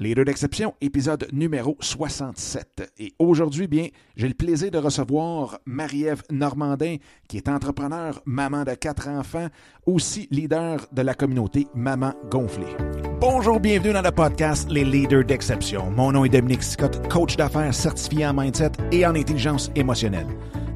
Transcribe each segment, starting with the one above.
Leader d'exception, épisode numéro 67. Et aujourd'hui, bien, j'ai le plaisir de recevoir Marie-Ève Normandin, qui est entrepreneur, maman de quatre enfants, aussi leader de la communauté Maman Gonflée. Bonjour, bienvenue dans le podcast Les Leaders d'exception. Mon nom est Dominique Scott, coach d'affaires certifié en mindset et en intelligence émotionnelle.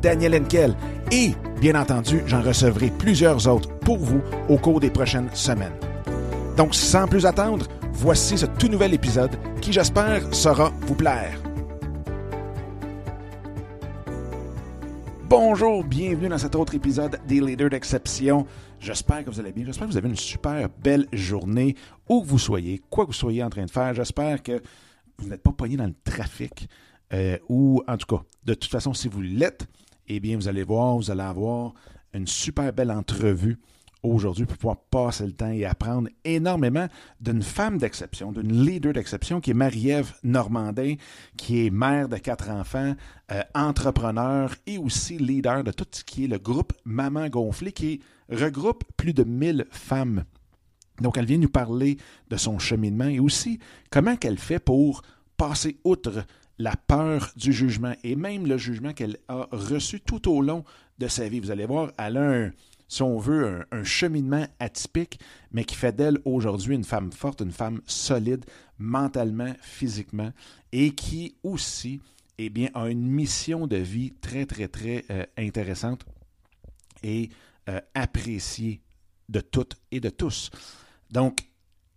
Daniel Henkel et, bien entendu, j'en recevrai plusieurs autres pour vous au cours des prochaines semaines. Donc, sans plus attendre, voici ce tout nouvel épisode qui, j'espère, saura vous plaire. Bonjour, bienvenue dans cet autre épisode des Leaders d'exception. J'espère que vous allez bien. J'espère que vous avez une super belle journée où que vous soyez, quoi que vous soyez en train de faire. J'espère que vous n'êtes pas pogné dans le trafic euh, ou, en tout cas, de toute façon, si vous l'êtes, eh bien, vous allez voir, vous allez avoir une super belle entrevue aujourd'hui pour pouvoir passer le temps et apprendre énormément d'une femme d'exception, d'une leader d'exception qui est Marie-Ève Normandin, qui est mère de quatre enfants, euh, entrepreneur et aussi leader de tout ce qui est le groupe Maman Gonflée qui regroupe plus de 1000 femmes. Donc, elle vient nous parler de son cheminement et aussi comment qu'elle fait pour passer outre la peur du jugement et même le jugement qu'elle a reçu tout au long de sa vie. Vous allez voir, elle a un, si on veut, un, cheminement atypique, mais qui fait d'elle aujourd'hui une femme forte, une femme solide mentalement, physiquement, et qui aussi eh bien, a une mission de vie très, très, très euh, intéressante et euh, appréciée de toutes et de tous. Donc,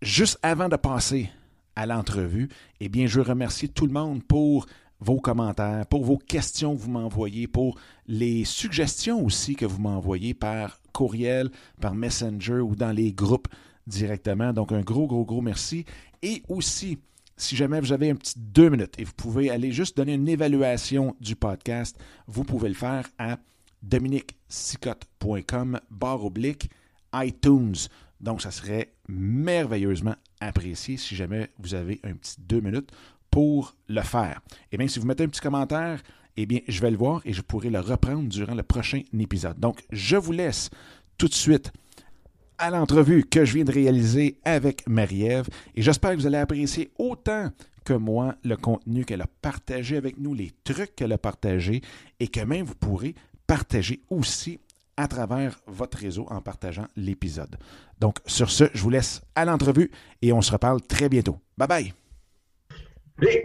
juste avant de passer à l'entrevue, eh bien, je remercie tout le monde pour vos commentaires, pour vos questions que vous m'envoyez, pour les suggestions aussi que vous m'envoyez par courriel, par Messenger ou dans les groupes directement. Donc, un gros, gros, gros merci. Et aussi, si jamais vous avez un petit deux minutes et vous pouvez aller juste donner une évaluation du podcast, vous pouvez le faire à dominiquesicotte.com barre oblique iTunes. Donc, ça serait merveilleusement apprécié si jamais vous avez un petit deux minutes pour le faire. Et bien, si vous mettez un petit commentaire, eh bien, je vais le voir et je pourrai le reprendre durant le prochain épisode. Donc, je vous laisse tout de suite à l'entrevue que je viens de réaliser avec Marie-Ève et j'espère que vous allez apprécier autant que moi le contenu qu'elle a partagé avec nous, les trucs qu'elle a partagés et que même vous pourrez partager aussi à travers votre réseau en partageant l'épisode. Donc, sur ce, je vous laisse à l'entrevue et on se reparle très bientôt. Bye bye!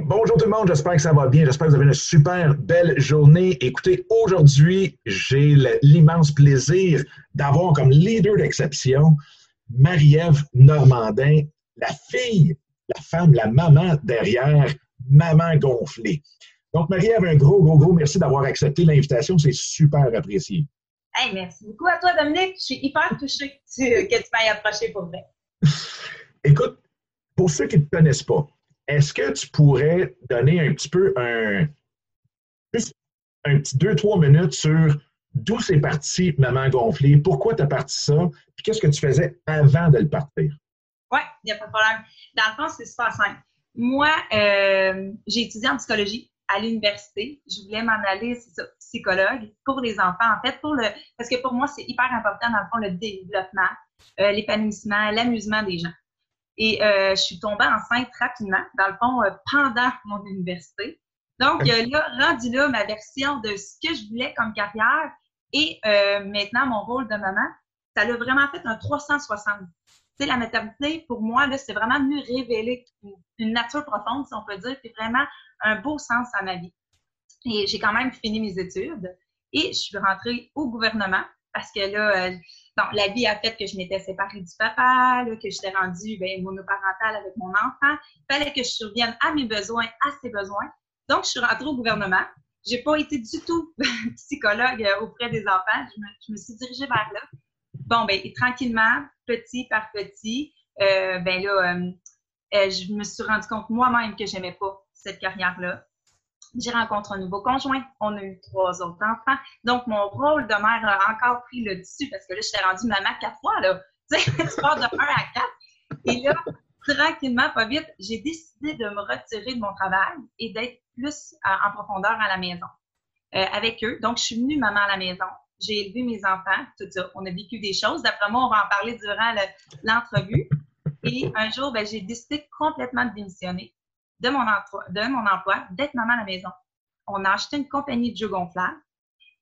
bonjour tout le monde, j'espère que ça va bien, j'espère que vous avez une super belle journée. Écoutez, aujourd'hui, j'ai l'immense plaisir d'avoir comme leader d'exception Marie-Ève Normandin, la fille, la femme, la maman derrière Maman Gonflée. Donc, Marie-Ève, un gros, gros, gros merci d'avoir accepté l'invitation, c'est super apprécié. Hey, merci beaucoup à toi, Dominique. Je suis hyper touchée que tu m'aies approché pour vrai. Écoute, pour ceux qui ne te connaissent pas, est-ce que tu pourrais donner un petit peu un, un petit deux, trois minutes sur d'où c'est parti Maman Gonflée, pourquoi tu as parti ça, puis qu'est-ce que tu faisais avant de le partir? Oui, il n'y a pas de problème. Dans le fond, c'est super simple. Moi, euh, j'ai étudié en psychologie à l'université. Je voulais m'en aller, psychologue pour les enfants. En fait, pour le, parce que pour moi, c'est hyper important, dans le fond, le développement, euh, l'épanouissement, l'amusement des gens. Et euh, je suis tombée enceinte rapidement, dans le fond, euh, pendant mon université. Donc, là, rendu là, ma version de ce que je voulais comme carrière et maintenant mon rôle de maman, ça l'a vraiment fait un 360. La maternité, pour moi, là, c'est vraiment venu révéler une nature profonde, si on peut dire, puis vraiment un beau sens à ma vie. Et j'ai quand même fini mes études et je suis rentrée au gouvernement parce que là, Bon, la vie a fait que je m'étais séparée du papa, que j'étais rendue ben, monoparentale avec mon enfant. Il fallait que je survienne à mes besoins, à ses besoins. Donc, je suis rentrée au gouvernement. J'ai pas été du tout psychologue euh, auprès des enfants. Je me, suis dirigée vers là. Bon, ben, tranquillement, petit par petit, euh, ben là, euh, euh, je me suis rendu compte moi-même que j'aimais pas cette carrière-là. J'ai rencontré un nouveau conjoint. On a eu trois autres enfants. Donc, mon rôle de mère a encore pris le dessus parce que là, j'étais rendue maman quatre fois, là. Tu sais, tu pars de 1 à 4. Et là, tranquillement, pas vite, j'ai décidé de me retirer de mon travail et d'être plus en profondeur à la maison euh, avec eux. Donc, je suis venue maman à la maison. J'ai élevé mes enfants, tout ça. On a vécu des choses. D'après moi, on va en parler durant l'entrevue. Et un jour, ben, j'ai décidé complètement de démissionner de mon emploi, de mon emploi, d'être maman à la maison. On a acheté une compagnie de jeux gonflables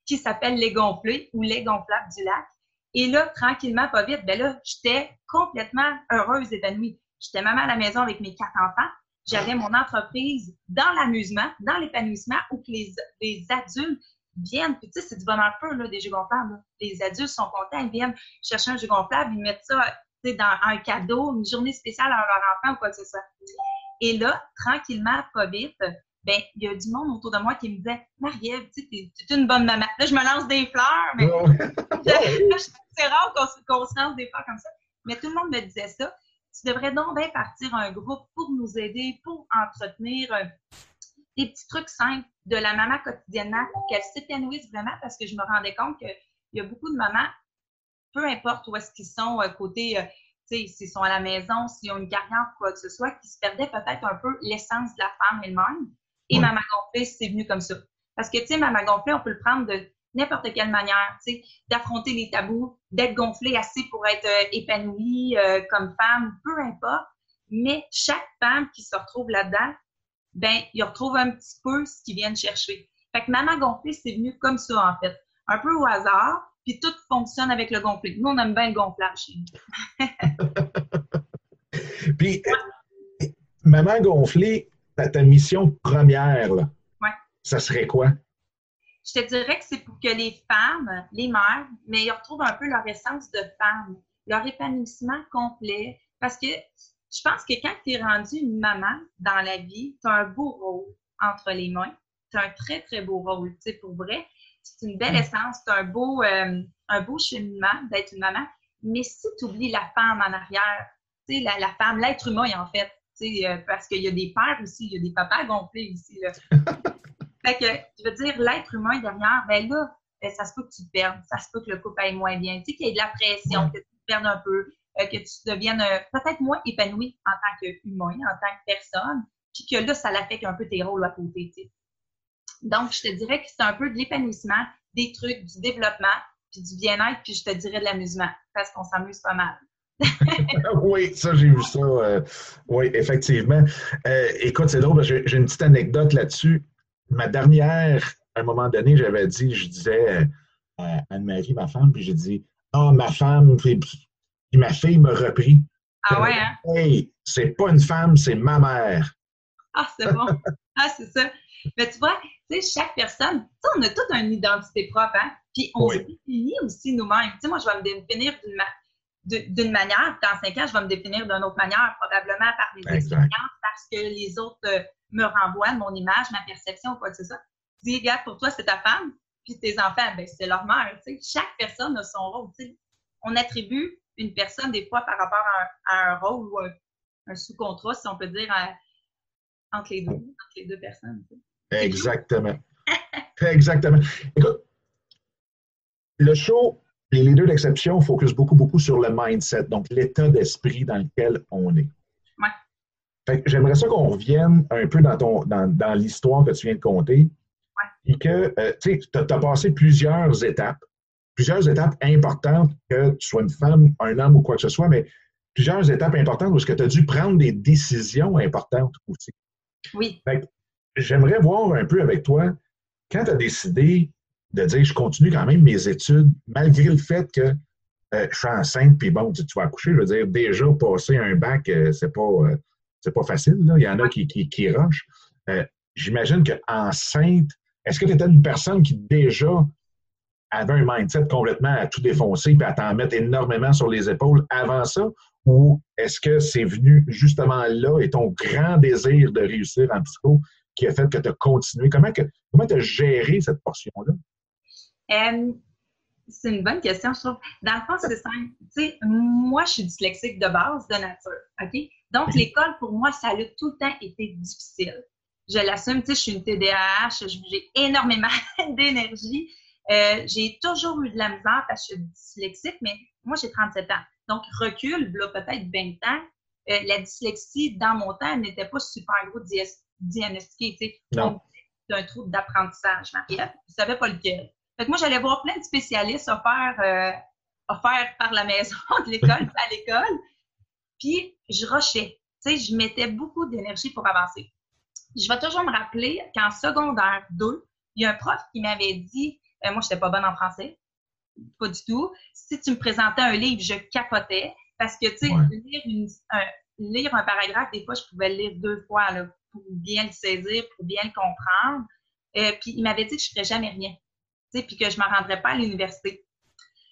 qui s'appelle Les Gonflés ou Les Gonflables du Lac. Et là, tranquillement, pas vite, ben là, j'étais complètement heureuse, épanouie. J'étais maman à la maison avec mes quatre enfants. J'avais mon entreprise dans l'amusement, dans l'épanouissement, où les, les adultes viennent. Puis tu sais, c'est du bonheur peu, là, des jeux gonflables. Les adultes sont contents, ils viennent chercher un jeu gonflable, ils mettent ça dans un cadeau, une journée spéciale à leur enfant ou quoi que ce soit. Et là, tranquillement, pas vite, ben, il y a du monde autour de moi qui me disait Marie-Ève, tu es une bonne maman. Là, je me lance des fleurs, mais c'est rare qu'on se lance des fleurs comme ça. Mais tout le monde me disait ça. Tu devrais donc bien partir un groupe pour nous aider, pour entretenir euh, des petits trucs simples de la maman quotidiennement pour qu'elle s'épanouisse vraiment parce que je me rendais compte qu'il y a beaucoup de mamans, peu importe où est-ce qu'ils sont, côté euh, s'ils sont à la maison, s'ils ont une carrière ou quoi que ce soit, qui se perdaient peut-être un peu l'essence de la femme elle-même. Et Maman Gonflée, c'est venu comme ça. Parce que, tu sais, Maman Gonflée, on peut le prendre de n'importe quelle manière, tu sais, d'affronter les tabous, d'être gonflé assez pour être euh, épanouie euh, comme femme, peu importe. Mais chaque femme qui se retrouve là-dedans, ben, il retrouve un petit peu ce qu'ils viennent chercher. Fait que Maman Gonflée, c'est venu comme ça, en fait. Un peu au hasard, puis tout fonctionne avec le gonflé. Nous, on aime bien le gonflage chez nous. puis, maman gonflée, ta, mission première, là, ça serait quoi? Je te dirais que c'est pour que les femmes, les mères, mais ils retrouvent un peu leur essence de femme, leur épanouissement complet. Parce que je pense que quand tu es rendu une maman dans la vie, tu as un beau rôle entre les mains. Tu as un très, très beau rôle, tu sais, pour vrai c'est une belle mm. essence, c'est un beau, euh, un beau cheminement d'être une maman. Mais si tu oublies la femme en arrière, tu sais, la, la, femme, l'être humain, en fait, tu sais, euh, parce qu'il y a des pères aussi, il y a des papas gonflés ici, là. fait que, je veux dire, l'être humain derrière, ben là, ben, ça se peut que tu te perdes, ça se peut que le couple aille moins bien, tu sais, qu'il y ait de la pression, que tu te perdes un peu, euh, que tu deviennes peut-être moins épanoui en tant qu'humain, en tant que personne, puis que là, ça l'affecte un peu tes rôles à côté. Donc, je te dirais que c'est un peu de l'épanouissement, des trucs, du développement, puis du bien-être, puis je te dirais de l'amusement, parce qu'on s'amuse pas mal. oui, ça, j'ai vu ça. Euh, oui, effectivement. Euh, écoute, c'est drôle, j'ai une petite anecdote là-dessus. Ma dernière, à un moment donné, j'avais dit, je disais euh, à Anne-Marie, ma femme, puis j'ai dit Ah, ma femme, puis, ma fille m'a repris. Ah ouais, hein? Hey, c'est pas une femme, c'est ma mère. Ah, c'est bon. Ah, c'est ça. Mais tu vois, tu sais, chaque personne, on a toute une identité propre, hein? Puis on se définit aussi nous-mêmes. Tu sais, moi, je vais me définir d'une manière, dans cinq ans, je vais me définir d'une autre manière, probablement par mes expériences, parce que les autres euh, me renvoient mon image, ma perception ou quoi que ce soit. Dis, regarde, pour toi, c'est ta femme, puis tes enfants, ben, c'est leur mère. Tu sais, chaque personne a son rôle. Tu sais. On attribue une personne, des fois, par rapport à un, rôle ou un, sous-contrat, si on peut dire, entre les deux, entre les deux personnes. Exactement. Exactement. Écoute, le show, les leaders d'exception focus beaucoup, beaucoup sur le mindset, donc l'état d'esprit dans lequel on est. Ouais. J'aimerais ça qu'on revienne un peu dans, ton, dans, l'histoire que tu viens de conter. Ouais. Et que, euh, tu sais, tu as, passé plusieurs étapes, plusieurs étapes importantes, que tu sois une femme, un homme ou quoi que ce soit, mais plusieurs étapes importantes où tu as dû prendre des décisions importantes aussi. Oui j'aimerais voir un peu avec toi, quand tu as décidé de dire je continue quand même mes études, malgré le fait que euh, je suis enceinte, puis bon, tu, vas accoucher, je veux dire, déjà passer un bac, euh, c'est pas, euh, c'est pas facile. Là. Il y en a qui, qui, qui rushent. J'imagine qu'enceinte, est-ce que tu étais une personne qui déjà avait un mindset complètement à tout défoncer puis à t'en mettre énormément sur les épaules avant ça? Ou est-ce que c'est venu justement là et ton grand désir de réussir en psycho qui a fait que tu as continué? Comment tu as géré cette portion-là? Euh, c'est une bonne question, je trouve. Dans le fond, c'est simple. Tu sais, moi, je suis dyslexique de base, de nature. OK? Donc, l'école, pour moi, ça a tout le temps été difficile. Je l'assume, tu sais, je suis une TDAH, j'ai énormément d'énergie. Euh, j'ai toujours eu de la misère parce que je suis dyslexique, mais moi, j'ai 37 ans. Donc, recul, là, peut-être 20 ans, euh, la dyslexie, dans mon temps, n'était pas super gros diagnostiquée. Donc, d'un trouble d'apprentissage. Je ne savais pas lequel. Fait que moi, j'allais voir plein de spécialistes offerts, euh, offerts par la maison de l'école, à l'école. Puis, je rushais. Tu sais, je mettais beaucoup d'énergie pour avancer. Je vais toujours me rappeler qu'en secondaire 2, il y a un prof qui m'avait dit, euh, moi, je n'étais pas bonne en français, pas du tout. Si tu me présentais un livre, je capotais. Parce que, tu sais, lire, un, lire un paragraphe, des fois, je pouvais le lire deux fois là, pour bien le saisir, pour bien le comprendre. Euh, puis il m'avait dit que je ne ferais jamais rien, tu sais, puis que je ne me rendrais pas à l'université.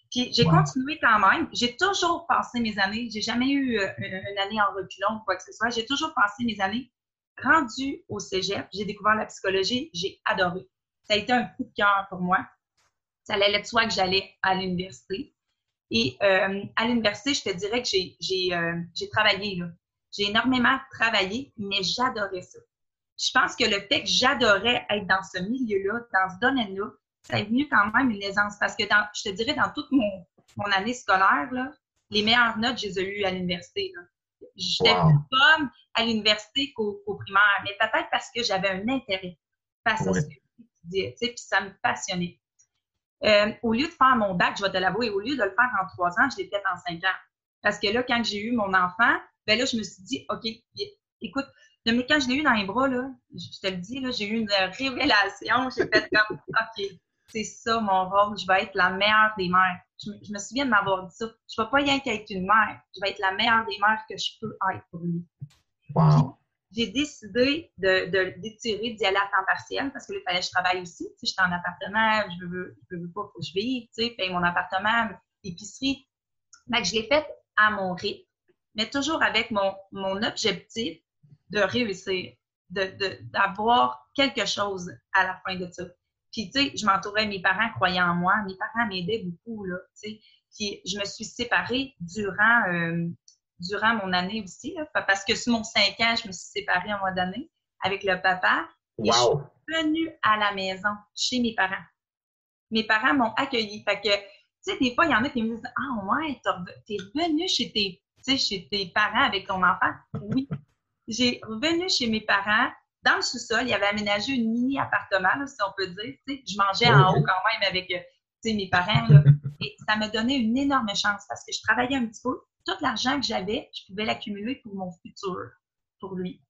Puis j'ai continué quand même. J'ai toujours passé mes années. J'ai jamais eu euh, une, année en reculons ou quoi que ce soit. J'ai toujours passé mes années rendues au cégep. J'ai découvert la psychologie. J'ai adoré. Ça a été un coup de cœur pour moi. Ça allait de soi que j'allais à l'université. Et euh, à l'université, je te dirais que j'ai euh, travaillé. J'ai énormément travaillé, mais j'adorais ça. Je pense que le fait que j'adorais être dans ce milieu-là, dans ce domaine-là, ça est venu quand même une aisance. Parce que dans, je te dirais, dans toute mon, mon année scolaire, là, les meilleures notes, je les ai eues à l'université. J'étais plus bonne à l'université qu'au primaire, mais peut-être parce que j'avais un intérêt face à ce que j'étudiais, puis ça me passionnait. Euh, au lieu de faire mon bac, je vais te l'avouer, au lieu de le faire en trois ans, je l'ai fait en cinq ans. Parce que là, quand j'ai eu mon enfant, ben là, je me suis dit, OK, écoute, quand je l'ai eu dans les bras, là, je te le dis, j'ai eu une révélation. J'ai fait comme, OK, c'est ça mon rôle, je vais être la meilleure des mères. Je, me souviens de m'avoir dit ça. Je ne vais pas rien qu'être une mère, je vais être la meilleure des mères que je peux être pour lui. Wow j'ai décidé de, d'étirer, d'y aller à temps partiel parce que là, il fallait que je travaille aussi. Tu sais, j'étais en appartement, je veux, veux pas, que je vive, tu sais, paye mon appartement, épicerie. Mais je l'ai fait à mon rythme, mais toujours avec mon, mon objectif de réussir, de, d'avoir quelque chose à la fin de ça. Puis, tu sais, je m'entourais, mes parents croyaient en moi, mes parents m'aidaient beaucoup, là, tu sais. Puis, je me suis séparée durant, euh, durant mon année aussi, parce que sur mon cinq ans, je me suis séparée en mois d'année avec le papa. Et je suis venue à la maison, chez mes parents. Mes parents m'ont accueillie. Fait que, tu sais, des fois, il y en a qui me disent Ah, ouais, t'es revenu chez tes, chez tes parents avec ton enfant. Oui. J'ai revenu chez mes parents. Dans le sous-sol, il y avait aménagé une mini-appartement, si on peut dire. je mangeais en haut quand même avec euh, mes parents. Et ça m'a donné une énorme chance parce que je travaillais un petit peu tout l'argent que j'avais, je pouvais l'accumuler pour mon futur, pour lui.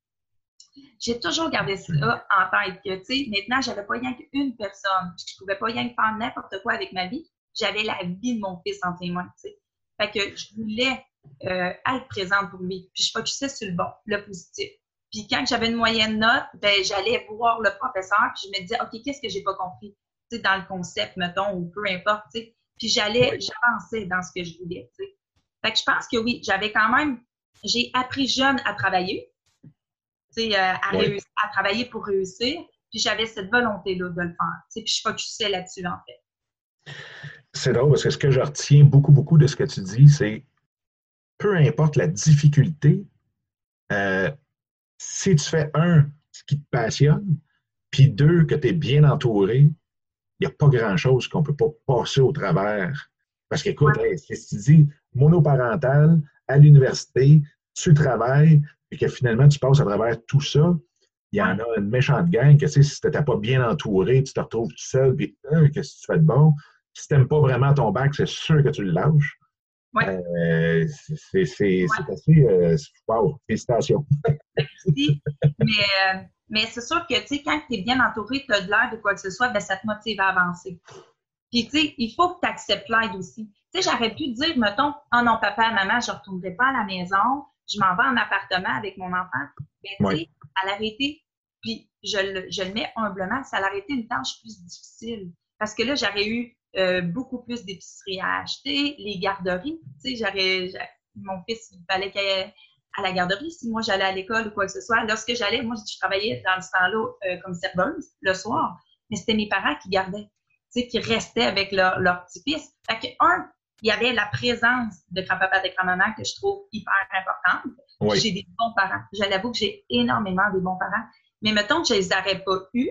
J'ai toujours gardé ça en tête que, tu sais, maintenant, j'avais pas rien qu'une personne. Je pouvais pas rien faire n'importe quoi avec ma vie. J'avais la vie de mon fils en témoin, tu sais. Fait que je voulais euh, être présente pour lui. Puis je focusais sur le bon, le positif. Puis quand j'avais une moyenne note, ben, j'allais voir le professeur, puis je me disais, OK, qu'est-ce que j'ai pas compris? Tu sais, dans le concept, mettons, ou peu importe, tu sais. Puis j'allais, j'avançais dans ce que je voulais, tu sais. Fait que je pense que oui, j'avais quand même, j'ai appris jeune à travailler, euh, à, à travailler pour réussir. Puis j'avais cette volonté-là de le faire. Puis je focusais là-dessus, en fait. C'est drôle parce que ce que je retiens beaucoup, beaucoup de ce que tu dis, c'est peu importe la difficulté, euh, si tu fais un, ce qui te passionne, puis deux, que tu es bien entouré, il n'y a pas grand-chose qu'on ne peut pas passer au travers. Parce qu'écoute, ce que tu dis, monoparental, à l'université, tu travailles, et que finalement, tu passes à travers tout ça, il y en a une méchante gang que, tu sais, si tu n'étais pas bien entouré, tu te retrouves tout seul, puis hein, qu'est-ce que tu fais de bon? Si tu n'aimes pas vraiment ton bac, c'est sûr que tu le lâches. Oui. Euh, c'est assez. Euh, wow, félicitations. Merci. mais, euh, mais c'est sûr que, tu sais, quand tu es bien entouré, tu as de l'air de quoi que ce soit, ben, ça te motive à avancer. Puis, tu sais, il faut que tu acceptes l'aide aussi. Tu sais, j'aurais pu dire, mettons, oh non, papa, maman, je ne retournerai pas à la maison, je m'en vais en appartement avec mon enfant. Mais tu sais, à l'arrêter, puis je le, je le mets humblement, ça a été une tâche plus difficile. Parce que là, j'aurais eu euh, beaucoup plus d'épicerie à acheter, les garderies. Tu sais, j'aurais, mon fils, il fallait qu'il aille à la garderie si moi j'allais à l'école ou quoi que ce soit. Lorsque j'allais, moi, je travaillais dans le temps-là euh, comme serveuse le soir, mais c'était mes parents qui gardaient, qui restaient avec leur, leur petit-fils. Fait que, un, il y avait la présence de grand-papa et de grand-maman que je trouve hyper importante. J'ai des bons parents. Je l'avoue que j'ai énormément de bons parents. Mais mettons que je les aurais pas eus,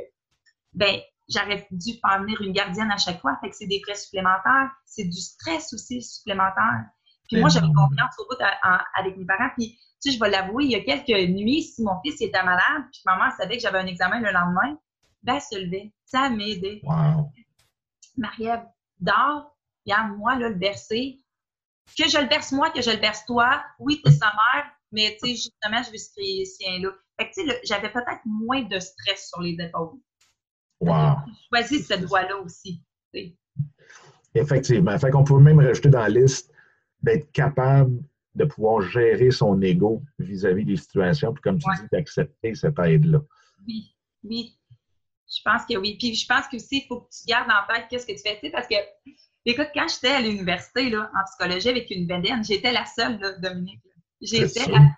ben, j'aurais dû faire venir une gardienne à chaque fois. Fait que c'est des frais supplémentaires. C'est du stress aussi supplémentaire. Puis moi, j'avais confiance au bout avec mes parents. Puis, tu sais, je vais l'avouer, il y a quelques nuits, si mon fils était malade, puis maman savait que j'avais un examen le lendemain, ben, elle se levait. Ça m'a aidé. Wow. Marie-Ève, dors, regarde, moi, là, le bercer. Que je le berce moi, que je le berce toi. Oui, t'es sa mère, mais tu sais, justement, je vais ce chrétien-là. Fait que, tu sais, j'avais peut-être moins de stress sur les épaules. Wow. J'ai choisi cette voie-là aussi. Effectivement. Fait qu'on peut même rajouter dans la liste d'être capable de pouvoir gérer son ego vis-à-vis des situations, puis comme tu dis, d'accepter cette aide-là. Oui, oui. Je pense que oui. Puis je pense que aussi, il faut que tu gardes en tête qu'est-ce que tu fais. Tu sais, parce que, écoute, quand j'étais à l'université, là, en psychologie avec une bédaine, j'étais la seule, là, Dominique. J'étais la seule.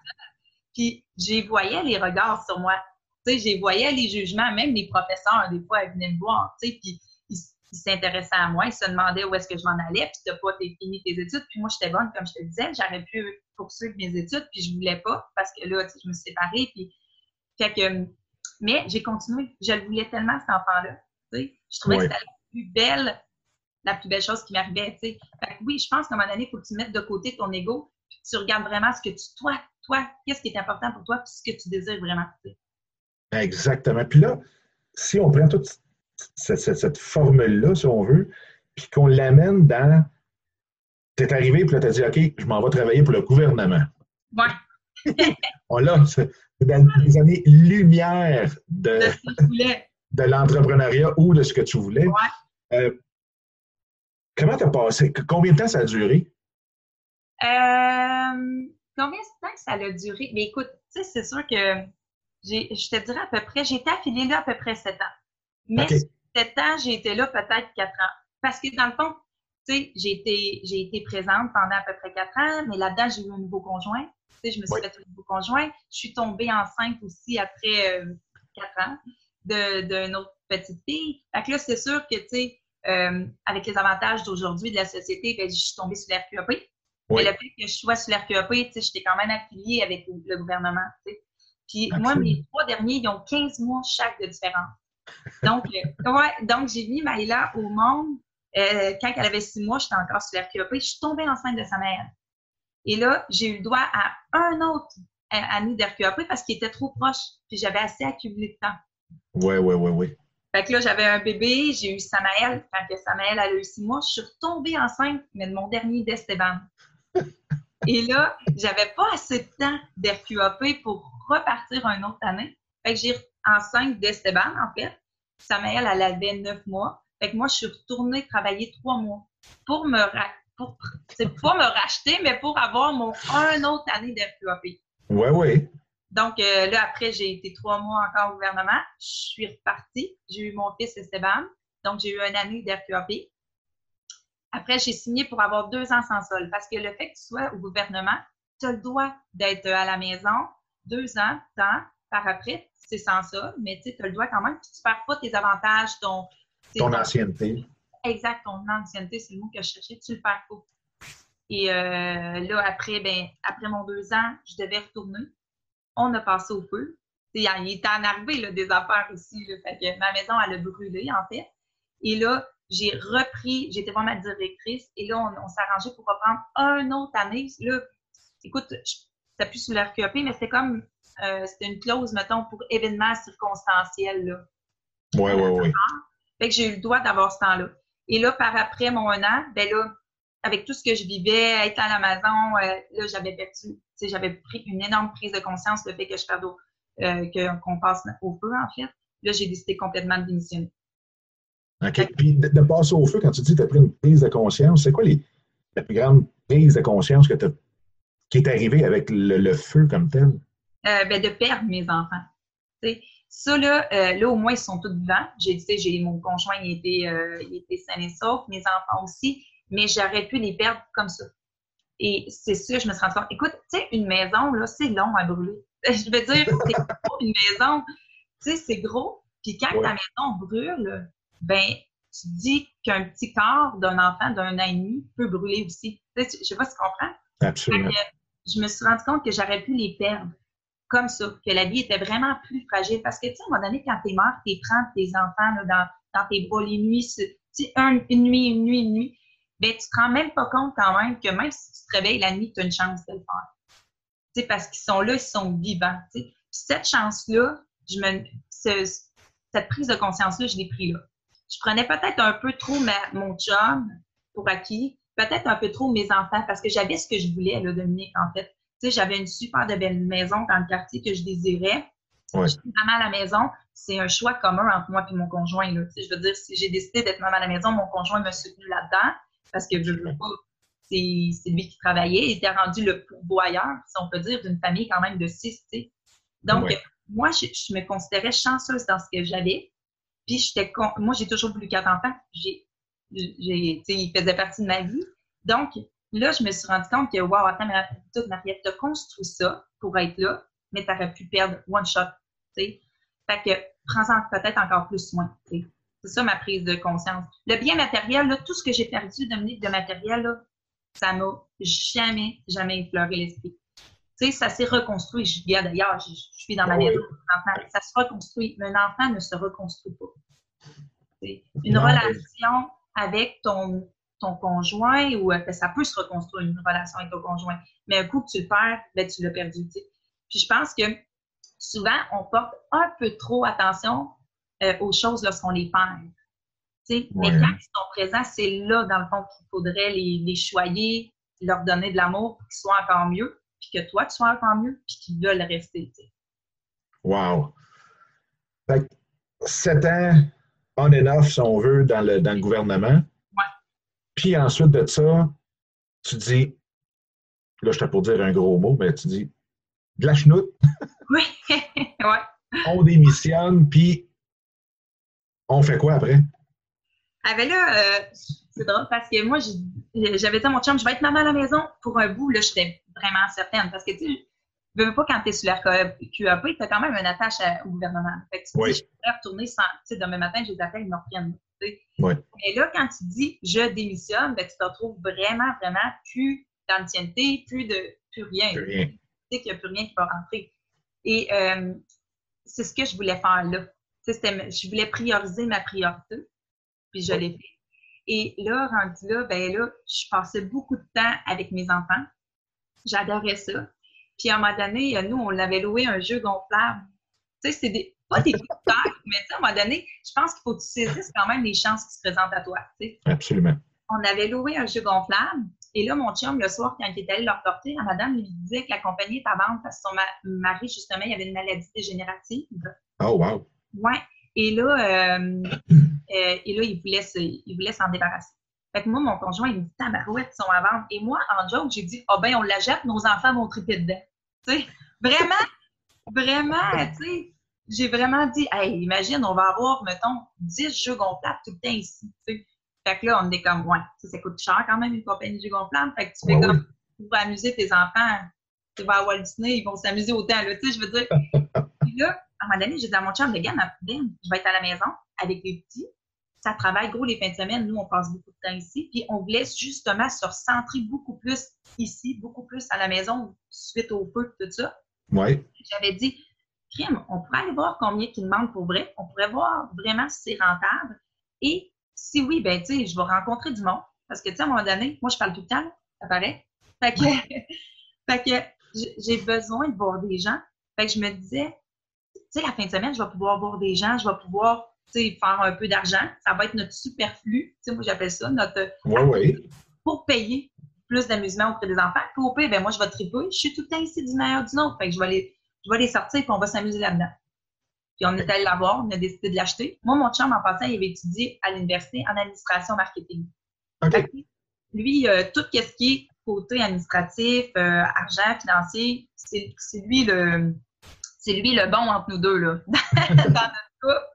Puis, j'ai voyais les regards sur moi. Tu sais, j'ai voyais les jugements, même les professeurs, des fois, ils venaient me voir, tu sais, puis ils, s'intéressaient à moi, ils se demandaient où est-ce que je m'en allais, puis t'as pas fini tes études, puis moi, j'étais bonne, comme je te disais, j'aurais pu poursuivre mes études, puis je voulais pas, parce que là, je me suis séparée, puis fait que mais j'ai continué. Je le voulais tellement, cet enfant-là. Je trouvais que c'était la plus belle, la plus belle chose qui m'arrivait. oui, je pense qu'à un moment donné, il faut que tu mettes de côté ton ego, puis tu regardes vraiment ce que tu, toi, toi, qu'est-ce qui est important pour toi, puis ce que tu désires vraiment. Exactement. Puis là, si on prend toute cette, formule-là, si on veut, puis qu'on l'amène dans. Tu es arrivé, puis là, tu as dit, OK, je m'en vais travailler pour le gouvernement. Ouais. on l'a, dans les années lumière de, de l'entrepreneuriat ou de ce que tu voulais. Euh, comment tu as passé? Combien de temps ça a duré? Euh, combien de temps ça a duré? Mais écoute, tu sais, c'est sûr que je te dirais à peu près, j'ai été affiliée là à peu près sept ans. Mais sept ans, j'ai été là peut-être quatre ans. Parce que dans le fond, tu sais, j'ai été, j'ai été présente pendant à peu près quatre ans, mais là-dedans, j'ai eu un nouveau conjoint je me suis fait un nouveau conjoint. Je suis tombée enceinte aussi après euh, quatre ans d'une autre petite fille. Fait que là, c'est sûr que, tu sais, euh, avec les avantages d'aujourd'hui de la société, ben, je suis tombée sur l'RQAP. Mais le fait que je sois sur l'RQAP, tu sais, j'étais quand même affiliée avec le gouvernement, tu sais. Puis moi, mes trois derniers, ils ont 15 mois chaque de différence. Donc, euh, ouais, donc j'ai mis Maïla au monde. quand elle avait six mois, j'étais encore sur l'RQAP. Je suis tombée enceinte de sa mère. Et là, j'ai eu le droit à un autre année d'RQAP parce qu'il était trop proche. Puis j'avais assez accumulé de temps. Oui, oui, oui, oui. Fait que là, j'avais un bébé, j'ai eu Samaël. Quand que Samaël a eu six mois, je suis retombée enceinte, mais de mon dernier d'Esteban. Et là, j'avais pas assez de temps d'RQAP pour repartir une autre année. Fait que j'ai enceinte d'Esteban, en fait. Samaël, elle avait neuf mois. Fait que moi, je suis retournée travailler trois mois pour me pour, c'est pas me racheter, mais pour avoir mon un autre année d'FQAP. Oui, oui. Donc euh, là, après, j'ai été trois mois encore au gouvernement. Je suis repartie. J'ai eu mon fils Esteban. Donc, j'ai eu une année d'FQAP. Après, j'ai signé pour avoir deux ans sans sol. Parce que le fait que tu sois au gouvernement, tu as le droit d'être à la maison deux ans, temps, par après, c'est sans sol, mais tu as le droit quand même, puis tu perds pas tes avantages, ton... Ton ancienneté exact, ton ancienneté, c'est le mot que je cherchais, tu le perds pas. Et euh, là, après, ben, après mon deux ans, je devais retourner. On a passé au feu. il était en arrivé là, des affaires aussi. Là, fait que ma maison, elle a brûlé, en fait. Et là, j'ai repris, j'étais vraiment ma directrice, et là, on, s'est arrangé pour reprendre un autre année. Là, écoute, c'était plus sur l'RQAP, mais c'était comme, euh, c'était une clause, mettons, pour événements circonstanciels, là. Oui, oui, oui. Fait que j'ai eu le droit d'avoir ce temps-là. Et là, par après mon an, ben là, avec tout ce que je vivais, être à la maison, euh, là, j'avais perdu, j'avais pris une énorme prise de conscience, le fait que je perde euh, qu'on passe au feu, en fait. Là, j'ai décidé complètement de démissionner. OK. Puis de, passer au feu, quand tu dis que tu as pris une prise de conscience, c'est quoi les, la plus grande prise de conscience que qui est arrivée avec le, feu comme tel? Euh, ben, de perdre mes enfants. Ça, là, euh, là, au moins, ils sont tous vivants. J'ai dit, j'ai mon conjoint, il était, euh, il était sain et sauf, mes enfants aussi, mais j'aurais pu les perdre comme ça. Et c'est ça, je me suis rendu compte. Écoute, tu sais, une maison, là, c'est long à brûler. Je veux dire, c'est gros, une maison. Tu sais, c'est gros. Puis quand ta maison brûle, ben, tu dis qu'un petit corps d'un enfant d'un an et demi peut brûler aussi. Je ne sais pas si tu comprends. Absolument. je me suis rendu compte que j'aurais pu les perdre comme ça, que la vie était vraiment plus fragile. Parce que, tu sais, à un moment donné, quand t'es mort, t'es prends tes enfants dans, dans tes bras les nuits, une nuit, une nuit, une nuit, ben, tu te rends même pas compte quand même que même si tu te réveilles la nuit, tu as une chance de le faire. Tu sais, parce qu'ils sont là, ils sont vivants. Puis cette chance-là, je me, cette prise de conscience-là, je l'ai pris là. Je prenais peut-être un peu trop ma, mon job pour acquis, peut-être un peu trop mes enfants, parce que j'avais ce que je voulais, là, Dominique, en fait. Tu sais, j'avais une super de belle maison dans le quartier que je désirais. Ouais. Je suis maman à la maison, c'est un choix commun entre moi et mon conjoint. Là. Tu sais, je veux dire, si j'ai décidé d'être maman à la maison, mon conjoint m'a soutenu là-dedans parce que je veux pas. C'est lui qui travaillait, il était rendu le pourvoyeur, si on peut dire, d'une famille quand même de six. Tu sais. Donc, Ouais. moi, je, je me considérais chanceuse dans ce que j'avais. Puis, j'étais con... moi, j'ai toujours voulu quatre enfants. J'ai, ils faisaient partie de ma vie. Donc, là, je me suis rendu compte que, wow, attends, mais toute Mariette, t'as construit ça pour être là, mais t'aurais pu perdre one shot, tu sais. Fait que, prends-en peut-être encore plus soin, tu sais. C'est ça ma prise de conscience. Le bien matériel, là, tout ce que j'ai perdu, Dominique, de matériel, là, ça m'a jamais, jamais effleuré l'esprit. Tu sais, ça s'est reconstruit. Je viens d'ailleurs, je, je suis dans ma maison. Ça se reconstruit. Mais un enfant ne se reconstruit pas. Une Non, relation avec ton, ton conjoint, ou euh, ça peut se reconstruire une relation avec ton conjoint. Mais un coup que tu le perds, ben, tu l'as perdu. Puis je pense que souvent, on porte un peu trop attention euh, aux choses lorsqu'on les perd. Tu sais, Mais Ouais. quand ils sont présents, c'est là, dans le fond, qu'il faudrait les, les choyer, leur donner de l'amour pour qu'ils soient encore mieux, puis que toi, tu sois encore mieux, puis qu'ils veulent rester. Wow. Fait que sept ans on and off, si on veut, dans le, dans le gouvernement. Puis ensuite de ça, tu dis, là, je t'ai pour dire un gros mot, mais tu dis, de la chenoute, Oui, ouais. on démissionne, puis on fait quoi après? Ah ben là, euh, c'est drôle parce que moi, j'avais dit à mon chum, je vais être maman à la maison pour un bout. Là, j'étais vraiment certaine parce que tu sais, je veux pas quand tu es sur l'RQAP, tu as quand même une attache à- au gouvernement. Fait que tu te Oui. dis, je pourrais retourner sans, tu sais, demain matin, je les appelle, ils me reprennent. Mais là, quand tu dis je démissionne, ben, tu te retrouves vraiment, vraiment plus d'ancienneté, plus de plus rien. Plus rien. Tu sais qu'il n'y a plus rien qui va rentrer. Et euh, c'est ce que je voulais faire là. Tu sais, c'était- je voulais prioriser ma priorité, puis je l'ai fait. Et là, rendu là, ben là, je passais beaucoup de temps avec mes enfants. J'adorais ça. Puis à un moment donné, nous, on avait loué un jeu gonflable. Tu sais, c'est des, pas des coups de mais tu sais, à un moment donné, je pense qu'il faut que tu saisisses quand même les chances qui se présentent à toi. Absolument. On avait loué un jeu gonflable. Et là, mon chum, le soir, quand il était allé le reporter, la madame lui disait que la compagnie est à vendre parce que son ma- mari, justement, il avait une maladie dégénérative. Oh, wow. Ouais. Et là, euh, euh, et là, il voulait se- s'en débarrasser. Fait que moi, mon conjoint, il me dit, tabarouette, ils sont à vendre. Et moi, en joke, j'ai dit, ah ben, on la jette, nos enfants vont triper dedans. Tu sais, vraiment, vraiment, tu sais, j'ai vraiment dit, hey, imagine, on va avoir, mettons, 10 jeux gonflables tout le temps ici. Fait que là, on est comme, ouais, ça, ça coûte cher quand même, une compagnie de jeux gonflables. Fait que tu fais Ouais, comme, pour amuser tes enfants, tu vas à Walt Disney, ils vont s'amuser autant, là, tu sais, je veux dire. Puis là, à un moment donné, j'ai dit à mon chum, regarde, Ben, je vais être à la maison avec les petits. Ça travaille gros les fins de semaine. Nous, on passe beaucoup de temps ici. Puis on voulait justement se recentrer beaucoup plus ici, beaucoup plus à la maison suite au feu tout ça. Oui. J'avais dit, crime, on pourrait aller voir combien ils demandent pour vrai. On pourrait voir vraiment si c'est rentable. Et si oui, ben, tu sais, je vais rencontrer du monde. Parce que, tu sais, à un moment donné, moi, je parle tout le temps, ça paraît. Fait que, fait que j'ai- besoin de voir des gens. Fait que je me disais, tu sais, la fin de semaine, je vais pouvoir voir des gens, je vais pouvoir, tu sais, faire un peu d'argent. Ça va être notre superflu. Tu sais, moi, j'appelle ça notre, pour payer plus d'amusement auprès des enfants. Puis au pire, ben moi, je vais triper. Je suis tout le temps ici d'une meilleure d'une autre. Fait que je vais les, je vais les sortir puis on va s'amuser là-dedans. Puis on est allé la voir, on a décidé de l'acheter. Moi, mon chum, en passant, il avait étudié à l'université en administration marketing. Lui, euh, tout ce qui est côté administratif, euh, argent, financier, c'est c'est lui le c'est lui le bon entre nous deux, là, dans notre couple.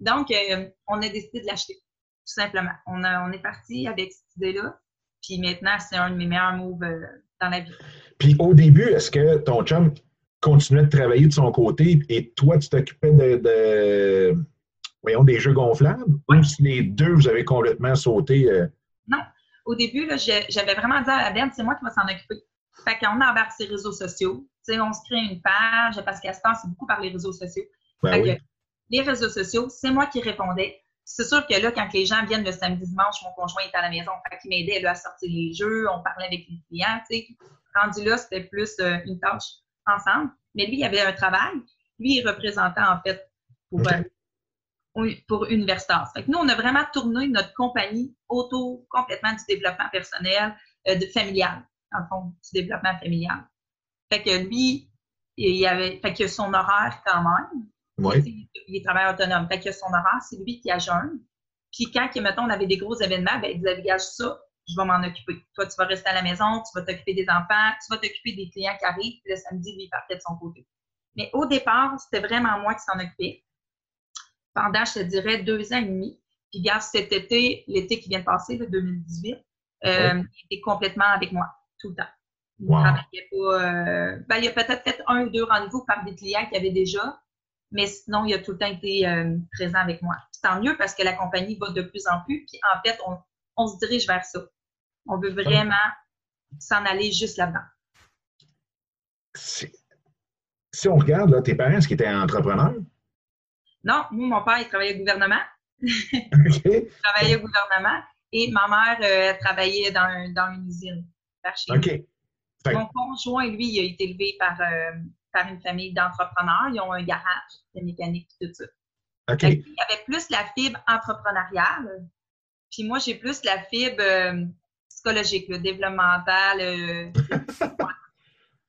Donc, euh, on a décidé de l'acheter, tout simplement. On, a, on est parti avec cette idée-là. Puis maintenant, c'est un de mes meilleurs moves euh, dans la vie. Puis au début, est-ce que ton chum continuait de travailler de son côté et toi, tu t'occupais de, de- voyons, des jeux gonflables? Ou si les deux, vous avez complètement sauté? Euh? Non. Au début, j'avais vraiment dit à la Ben, c'est moi qui vais s'en occuper. Fait qu'on embarque ses réseaux sociaux. sais, on se crée une page parce qu'à ce temps, c'est beaucoup par les réseaux sociaux. Ben oui. les réseaux sociaux, c'est moi qui répondais. C'est sûr que là, quand les gens viennent le samedi, dimanche, mon conjoint est à la maison. Fait qu'il m'aidait à sortir les jeux, on parlait avec les clients. sais. Rendu là, c'était plus euh, une tâche ensemble. Mais lui, il avait un travail. Lui, il représentait en fait pour, euh, pour Universitas. Fait que nous, on a vraiment tourné notre compagnie autour complètement du développement personnel, euh, de familial, en fond, du développement familial. Fait que lui, il avait, fait que son horaire quand même. Oui. Il, est travailleur autonome. Fait que son horaire, c'est lui qui a jeune. Puis quand, mettons, on avait des gros événements, ben, il disait, ça, je vais m'en occuper. Toi, tu vas rester à la maison, tu vas t'occuper des enfants, tu vas t'occuper des clients qui arrivent, puis le samedi, lui, il partait de son côté. Mais au départ, c'était vraiment moi qui s'en occupais. Pendant, je te dirais, deux ans et demi. Puis, regarde, cet été, l'été qui vient de passer, le 2018, euh, il était complètement avec moi, tout le temps. Il wow. travaillait pas. Euh, ben, il y a peut-être fait un ou deux rendez-vous par des clients qu'il avait déjà, mais sinon, il a tout le temps été euh, présent avec moi. tant mieux parce que la compagnie va de plus en plus, puis en fait, on, on se dirige vers ça. On veut vraiment s'en aller juste là-dedans. Si on regarde, là, tes parents, est-ce qu'ils étaient entrepreneurs? Non, moi, mon père, il travaillait au gouvernement. il travaillait au gouvernement. Et ma mère, euh, elle travaillait dans, dans une usine. OK. Mon conjoint, lui, il a été élevé par, euh, par une famille d'entrepreneurs. Ils ont un garage de mécanique et tout ça. OK. Il y avait plus la fibre entrepreneuriale. Puis moi, j'ai plus la fibre euh, psychologique, le développemental. Euh,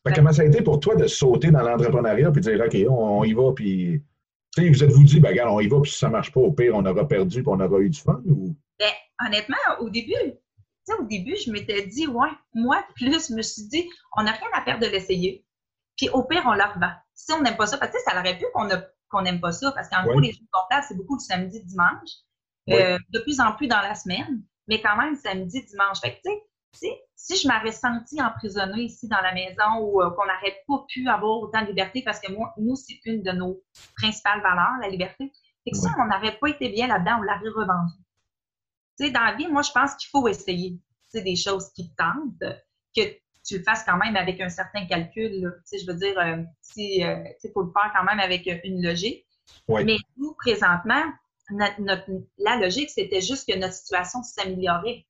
comment ça a été pour toi de sauter dans l'entrepreneuriat puis de dire, OK, on, y va, puis. Vous êtes-vous dit, ben, regarde, on y va, puis si ça ne marche pas, au pire, on aura perdu, puis on aura eu du fun? Ou... Ben, honnêtement, au début, au début, je m'étais dit, ouais, moi, plus, je me suis dit, on n'a rien à perdre de l'essayer. Puis au pire, on la revend. Si on n'aime pas ça, parce que ça aurait pu qu'on n'aime pas ça, parce qu'en gros, les jours qu'on c'est beaucoup le samedi, dimanche. Euh, de plus en plus dans la semaine, mais quand même samedi, dimanche. Fait que, tu sais, si je m'avais senti emprisonnée ici dans la maison ou euh, qu'on n'aurait pas pu avoir autant de liberté, parce que moi, nous, c'est une de nos principales valeurs, la liberté. Fait que si on n'aurait pas été bien là-dedans, on l'aurait revendu. Tu sais, dans la vie, moi, je pense qu'il faut essayer. Tu des choses qui tentent, que tu le fasses quand même avec un certain calcul. Tu sais, je veux dire, euh, si, euh, faut le faire quand même avec une logique. Mais nous, présentement, la logique, c'était juste que notre situation s'améliorait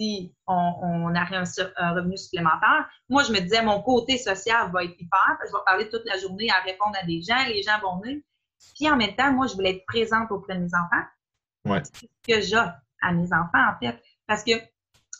si on, on aurait un, revenu supplémentaire. Moi, je me disais, mon côté social va être hyper, je vais parler toute la journée à répondre à des gens, les gens vont venir. Puis en même temps, moi, je voulais être présente auprès de mes enfants. Ouais. C'est ce que j'ai à mes enfants, en fait. Parce que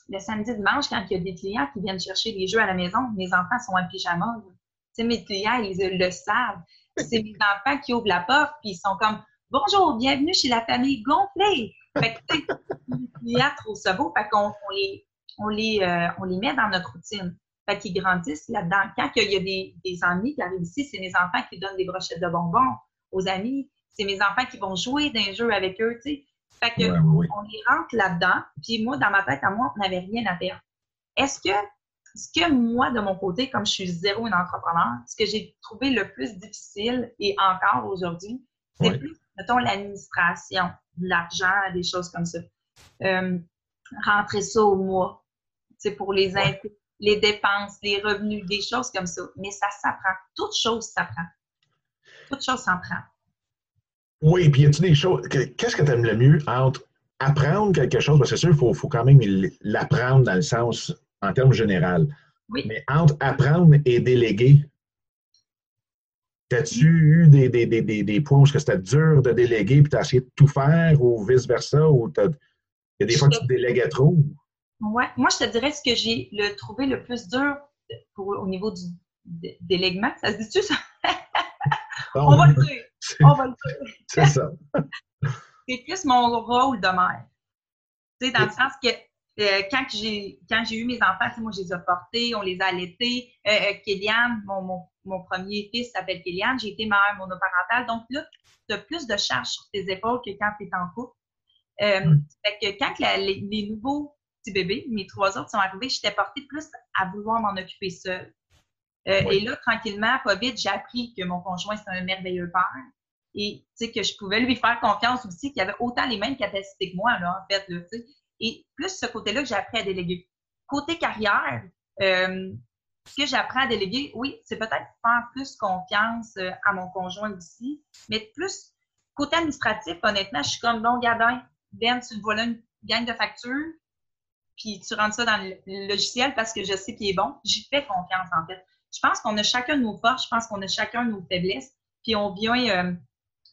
le samedi, dimanche, quand il y a des clients qui viennent chercher des jeux à la maison, mes enfants sont en pyjama. Tu sais, mes clients, ils le savent. C'est mes enfants qui ouvrent la porte, puis ils sont comme Bonjour, bienvenue chez la famille gonflée. Fait que, tu sais, les clients trouvent ça beau, fait qu'on on les, on les, euh, on les met dans notre routine. Fait qu'ils grandissent là-dedans. Quand il y a des, des amis qui arrivent ici, c'est mes enfants qui donnent des brochettes de bonbons aux amis. C'est mes enfants qui vont jouer dans jeux avec eux, tu sais. Fait que, on les rentre là-dedans. Puis moi, dans ma tête, à moi, on n'avait rien à perdre. Est-ce que, ce que moi, de mon côté, comme je suis zéro un entrepreneur, ce que j'ai trouvé le plus difficile, et encore aujourd'hui, c'est plus mettons, l'administration, de l'argent, des choses comme ça. Euh, rentrer ça au mois, c'est pour les les dépenses, les revenus, des choses comme ça. Mais ça s'apprend. Toute chose s'apprend. Toute chose s'apprend. Oui, puis y a-tu des choses. Qu'est-ce que tu aimes le mieux entre apprendre quelque chose? Parce que c'est sûr, il faut, faut, quand même l'apprendre dans le sens, en termes général. Oui. Mais entre apprendre et déléguer, T'as-tu eu des, des, des, des, points où c'était dur de déléguer puis t'as essayé de tout faire ou vice-versa? Ou il y a des fois que tu déléguais trop? Oui. Moi, je te dirais ce que j'ai le, trouvé le plus dur pour, au niveau du délèguement. Ça se dit-tu, ça? On va le dire. On va le dire. C'est ça. C'est plus mon rôle de mère. Tu sais, dans le sens que euh, quand j'ai quand j'ai eu mes enfants, moi je les ai portés, on les a allaités. Euh, euh Kéliane, mon, mon, mon, premier fils s'appelle Kéliane, j'ai été mère monoparentale. Donc là, tu as plus de charges sur tes épaules que quand tu es en couple. Euh, mm. Fait que quand les, nouveaux petits bébés, mes trois autres sont arrivés, j'étais portée plus à vouloir m'en occuper seule. Euh, Et là, tranquillement, pas vite, j'ai appris que mon conjoint, c'est un merveilleux père. et que je pouvais lui faire confiance aussi, qu'il avait autant les mêmes capacités que moi, là, en fait. Là, et plus ce côté-là que j'ai appris à déléguer. Côté carrière, euh, ce que j'apprends à déléguer, oui, c'est peut-être faire plus confiance euh, à mon conjoint aussi, mais plus côté administratif, honnêtement, je suis comme bon gadin, Ben, tu vois là une gang de factures, puis tu rentres ça dans le logiciel parce que je sais qu'il est bon. J'y fais confiance, en fait. Je pense qu'on a chacun nos forces, je pense qu'on a chacun nos faiblesses, puis on vient, euh,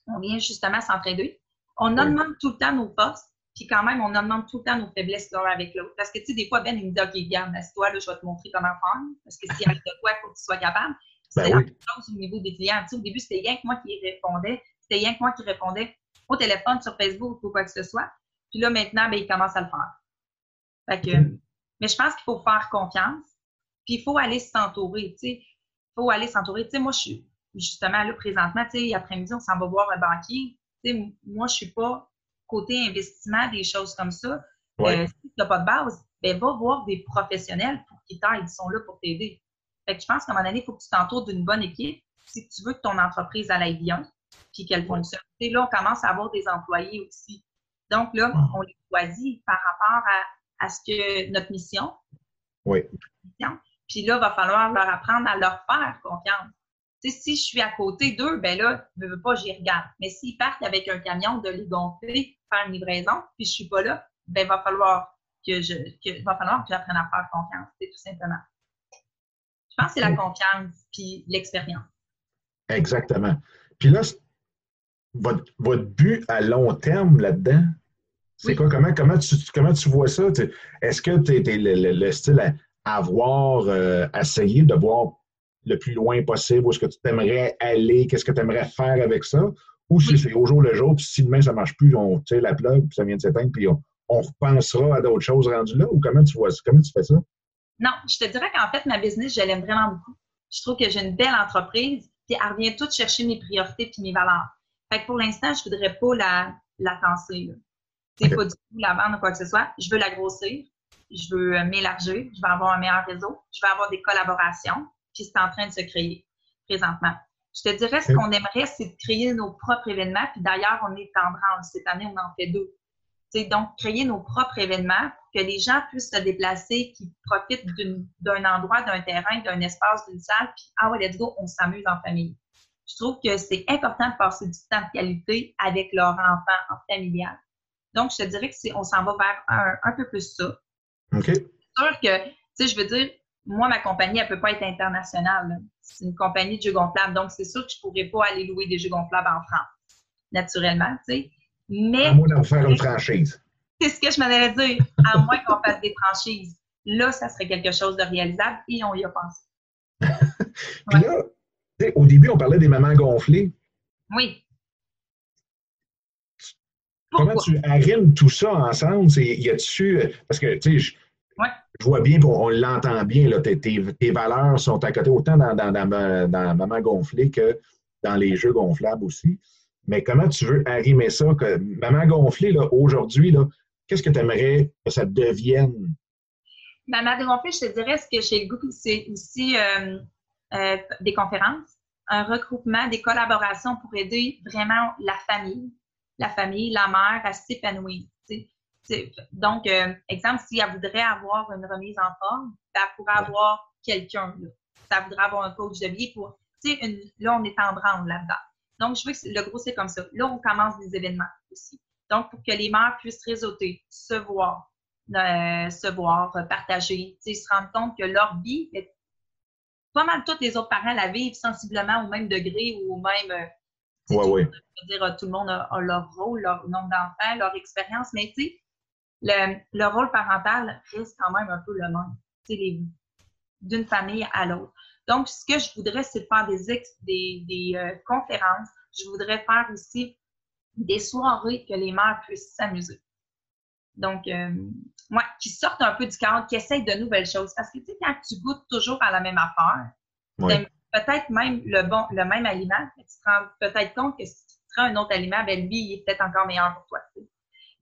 on vient justement s'entraider. On demande tout le temps nos forces, puis quand même, on demande tout le temps nos faiblesses l'un avec l'autre. Parce que, tu sais, des fois, Ben, il me dit, OK, regarde, toi là, je vais te montrer comment faire. Parce que s'il y a de quoi, il faut que tu sois capable. Ben c'est la même chose au niveau des clients. Tu sais, au début, c'était rien que moi qui répondais. C'était rien que moi qui répondais au téléphone, sur Facebook ou quoi que ce soit. Puis là, maintenant, ben, il commence à le faire. Fait que, mais je pense qu'il faut faire confiance. Puis il faut aller s'entourer, tu sais. Il faut aller s'entourer. Tu sais, moi, je suis justement là présentement, tu sais, après-midi, on s'en va voir un banquier. Tu sais, moi, je suis pas côté investissement, des choses comme ça. Euh, si tu n'as pas de base, ben, va voir des professionnels pour qu'ils t'aident. Ils sont là pour t'aider. Fait que je pense qu'à un moment donné, il faut que tu t'entoures d'une bonne équipe si tu veux que ton entreprise aille bien puis qu'elle fonctionne. Là, on commence à avoir des employés aussi. Donc là, on les choisit par rapport à, à ce que notre mission. Oui. Puis là, il va falloir leur apprendre à leur faire confiance. Si je suis à côté d'eux, ben là, je ne veux pas, j'y regarde. Mais s'ils partent avec un camion de les gonfler, faire une livraison, puis je suis pas là, ben va falloir que je, que, va falloir que j'apprenne à faire confiance, c'est tout simplement. Je pense que c'est la confiance puis l'expérience. Exactement. Puis là, votre, votre but à long terme là-dedans, c'est quoi? Comment, comment, tu, comment tu vois ça? Est-ce que tu es, le, style à avoir euh, essayé de voir le plus loin possible? Où est-ce que tu aimerais aller? Qu'est-ce que tu aimerais faire avec ça? Ou si c'est au jour le jour, puis si demain ça ne marche plus, on tire la plug, puis ça vient de s'éteindre, puis on, on, repensera à d'autres choses rendues là? Ou comment tu vois ça? Comment tu fais ça? Non, je te dirais qu'en fait, ma business, je l'aime vraiment beaucoup. Je trouve que j'ai une belle entreprise, puis elle revient toute chercher mes priorités puis mes valeurs. Fait que pour l'instant, je voudrais pas la, la tenser. C'est pas du tout la vendre ou quoi que ce soit. Je veux la grossir. Je veux m'élargir. Je veux avoir un meilleur réseau. Je veux avoir des collaborations. Puis c'est en train de se créer présentement. Je te dirais, ce qu'on aimerait, c'est de créer nos propres événements. Puis d'ailleurs, on est en branle. Cette année, on en fait deux. C'est donc créer nos propres événements pour que les gens puissent se déplacer, qu'ils profitent d'un endroit, d'un terrain, d'un espace, d'une salle, puis ah ouais, let's go, on s'amuse en famille. Je trouve que c'est important de passer du temps de qualité avec leur enfant en familial. Donc, je te dirais que on s'en va vers un, un, peu plus ça. OK. C'est sûr que, tu sais, je veux dire, moi, ma compagnie, elle peut pas être internationale. C'est une compagnie de jeux gonflables. Donc, c'est sûr que je pourrais pas aller louer des jeux gonflables en France, naturellement, tu sais. Mais. À moins d'en faire une franchise. C'est ce que je m'en allais dire. À moins qu'on fasse des franchises. Là, ça serait quelque chose de réalisable et on y a pensé. Puis là, au début, on parlait des mamans gonflées. Oui. Comment tu arrimes tout ça ensemble? Y a-tu. Parce que, tu sais, je, vois bien, on, l'entend bien, tes, valeurs sont à côté, autant dans, Maman gonflée que dans les jeux gonflables aussi. Mais comment tu veux arrimer ça? Que Maman gonflée, aujourd'hui, qu'est-ce que tu aimerais que ça devienne? Maman gonflée, je te dirais, ce que j'ai le goût, c'est aussi euh, euh, des conférences, un regroupement, des collaborations pour aider vraiment la famille, la famille, la mère à s'épanouir. Donc, euh, exemple, si elle voudrait avoir une remise en forme, ben, elle pourrait avoir quelqu'un. Ça voudrait avoir un coach de vie pour. Une, là, on est en branle là-dedans. Donc, je veux que le gros, c'est comme ça. Là, on commence des événements aussi. Donc, pour que les mères puissent réseauter, se voir, euh, se voir, partager, se rendre compte que leur vie est pas mal tous les autres parents la vivent sensiblement au même degré ou au même. Euh, ouais, ouais. dire, tout le monde a, leur rôle, leur nombre d'enfants, leur expérience, mais tu sais, le, le, rôle parental reste quand même un peu le même, d'une famille à l'autre. Donc, ce que je voudrais, c'est de faire des, des, des euh, conférences. Je voudrais faire aussi des soirées que les mères puissent s'amuser. Donc, euh, ouais, qui sortent un peu du cadre, qui essayent de nouvelles choses. Parce que, tu sais, quand tu goûtes toujours à la même affaire, peut-être même le bon, le même aliment, mais tu te rends peut-être compte que si tu prends un autre aliment, ben lui, il est peut-être encore meilleur pour toi.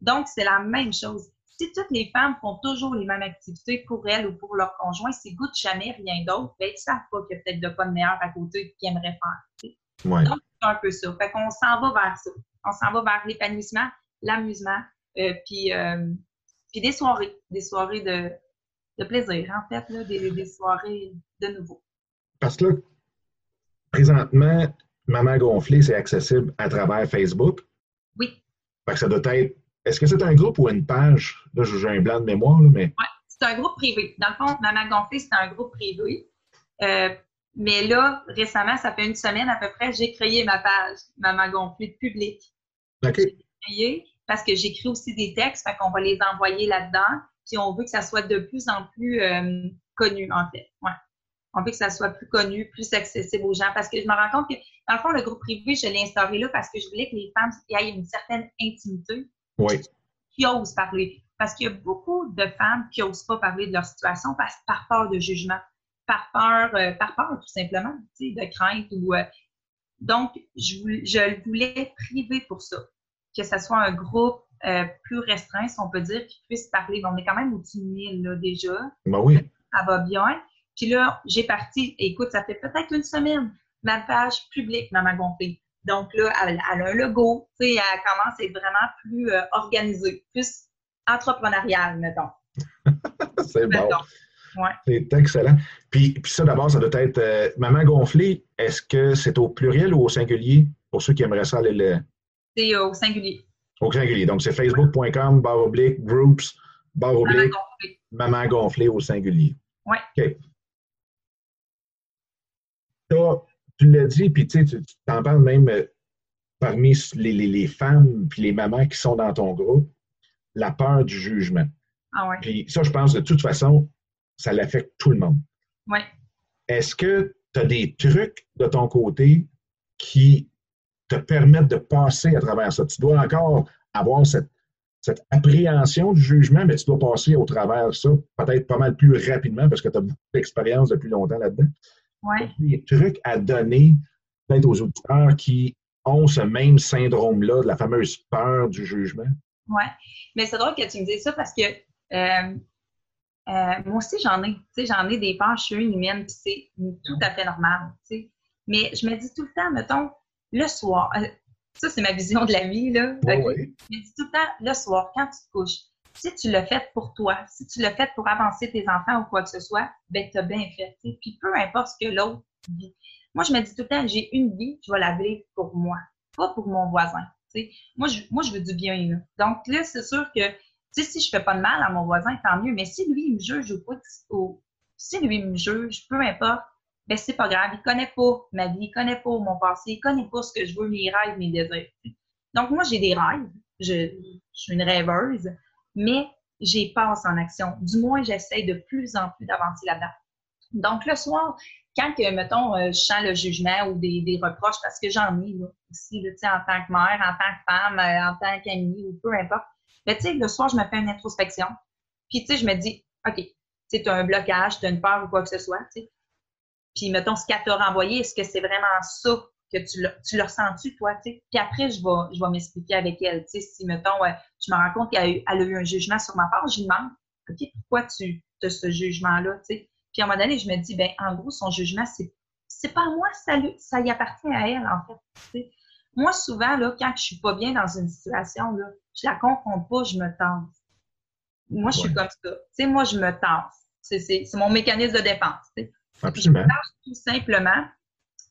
Donc, c'est la même chose. Si toutes les femmes font toujours les mêmes activités pour elles ou pour leur conjoint, s'ils goûtent jamais rien d'autre, ben, ils savent pas qu'il y a peut-être de quoi de meilleur à côté qu'ils aimeraient faire. Ouais. Donc, c'est un peu ça. Fait qu'on s'en va vers ça. On s'en va vers l'épanouissement, l'amusement, euh, puis, euh, puis des soirées, des soirées de, de plaisir, en fait, là, des, des soirées de nouveau. Parce que là, présentement, Maman Gonflée, c'est accessible à travers Facebook. Oui. Fait que ça doit être. Est-ce que c'est un groupe ou une page? Là, j'ai un blanc de mémoire, là, mais. Oui, c'est un groupe privé. Dans le fond, Maman Gonflée, c'est un groupe privé. Euh, mais là, récemment, ça fait une semaine à peu près, j'ai créé ma page Maman Gonflée publique. OK. J'ai créé parce que j'écris aussi des textes, fait qu'on va les envoyer là-dedans. Puis on veut que ça soit de plus en plus euh, connu, en fait. Ouais. On veut que ça soit plus connu, plus accessible aux gens. Parce que je me rends compte que, dans le fond, le groupe privé, je l'ai instauré là parce que je voulais que les femmes aient une certaine intimité. Oui. Qui osent parler. Parce qu'il y a beaucoup de femmes qui n'osent pas parler de leur situation parce, par peur de jugement, par peur, euh, par peur tout simplement, de crainte ou. Euh, donc, je, je le voulais privé pour ça. Que ce soit un groupe euh, plus restreint, si on peut dire, qui puisse parler. On est quand même au-dessus de 1000 là, déjà. Ben oui. Ça va bien. Puis là, j'ai parti, écoute, ça fait peut-être une semaine, ma page publique, Maman Gonflée. Donc là, elle, elle, a un logo, tu sais, elle commence à être vraiment plus euh, organisée, plus entrepreneuriale, mettons. c'est bon. Ouais. C'est excellent. Puis, puis ça, d'abord, ça doit être euh, Maman Gonflée. Est-ce que c'est au pluriel ou au singulier pour ceux qui aimeraient ça aller le. C'est euh, au singulier. Au singulier. Donc, c'est facebook.com, barre oblique, groups, barre oblique, Maman Gonflée. Maman Gonflée au singulier. Oui. OK. T'as- tu l'as dit, puis tu sais, t'en parles même euh, parmi les, les, les femmes puis les mamans qui sont dans ton groupe, la peur du jugement. Ah ouais. Puis ça, je pense, de toute façon, ça l'affecte tout le monde. Oui. Est-ce que tu as des trucs de ton côté qui te permettent de passer à travers ça? Tu dois encore avoir cette, cette appréhension du jugement, mais tu dois passer au travers de ça peut-être pas mal plus rapidement parce que tu as beaucoup d'expérience depuis longtemps là-dedans. Ouais. Des trucs à donner peut-être aux auditeurs qui ont ce même syndrome-là, de la fameuse peur du jugement. Ouais. Mais c'est drôle que tu me dises ça parce que euh, euh, moi aussi, j'en ai. Tu sais, j'en ai des peurs, je suis une humaine, puis c'est tout à fait normal. Tu sais. Mais je me dis tout le temps, mettons, le soir, euh, ça, c'est ma vision de la vie, là. Ouais. Je me dis tout le temps, le soir, quand tu te couches, si tu l'as fait pour toi, si tu l'as fait pour avancer tes enfants ou quoi que ce soit, ben, tu as bien fait. Puis peu importe ce que l'autre vit. Moi, je me dis tout le temps, j'ai une vie, je vais la vivre pour moi, pas pour mon voisin. Moi, je, moi, veux du bien. Là. Donc là, c'est sûr que si je fais pas de mal à mon voisin, tant mieux. Mais si lui, il me juge ou quoi, ou si lui il me juge, peu importe, ben c'est pas grave. Il connaît pas ma vie, il connaît pas mon passé, il connaît pas ce que je veux, mes rêves, mes désirs. Donc moi, j'ai des rêves. Je, je suis une rêveuse, mais j'ai passe en action. Du moins, j'essaie de plus en plus d'avancer là-dedans. Donc le soir, quand, mettons, euh, je sens le jugement ou des, reproches, parce que j'en ai là, aussi, là, en tant que mère, en tant que femme, euh, en tant qu'amie ou peu importe. Mais tu sais, le soir, je me fais une introspection. Puis, tu sais, je me dis, OK, tu as un blocage, tu as une peur ou quoi que ce soit, tu sais. Puis, mettons, ce qu'elle t'a renvoyé, est-ce que c'est vraiment ça que tu l'as, tu l'as ressenti, toi, tu sais? Puis après, je vais, je vais m'expliquer avec elle, tu sais. Si, mettons, euh, je me rends compte qu'elle a, eu, elle a eu un jugement sur ma part, je lui demande, OK, pourquoi tu as ce jugement-là, tu sais? Puis, à un moment donné, je me dis, ben en gros, son jugement, c'est, c'est pas à moi, ça, lui, ça y appartient à elle, en fait, tu sais. Moi, souvent, là, quand je suis pas bien dans une situation, là, je la confonds pas, je me tasse. Moi, je suis Ouais. comme ça. Tu sais, moi, je me tasse. C'est, c'est, c'est mon mécanisme de défense. tu sais. Je me tasse tout simplement,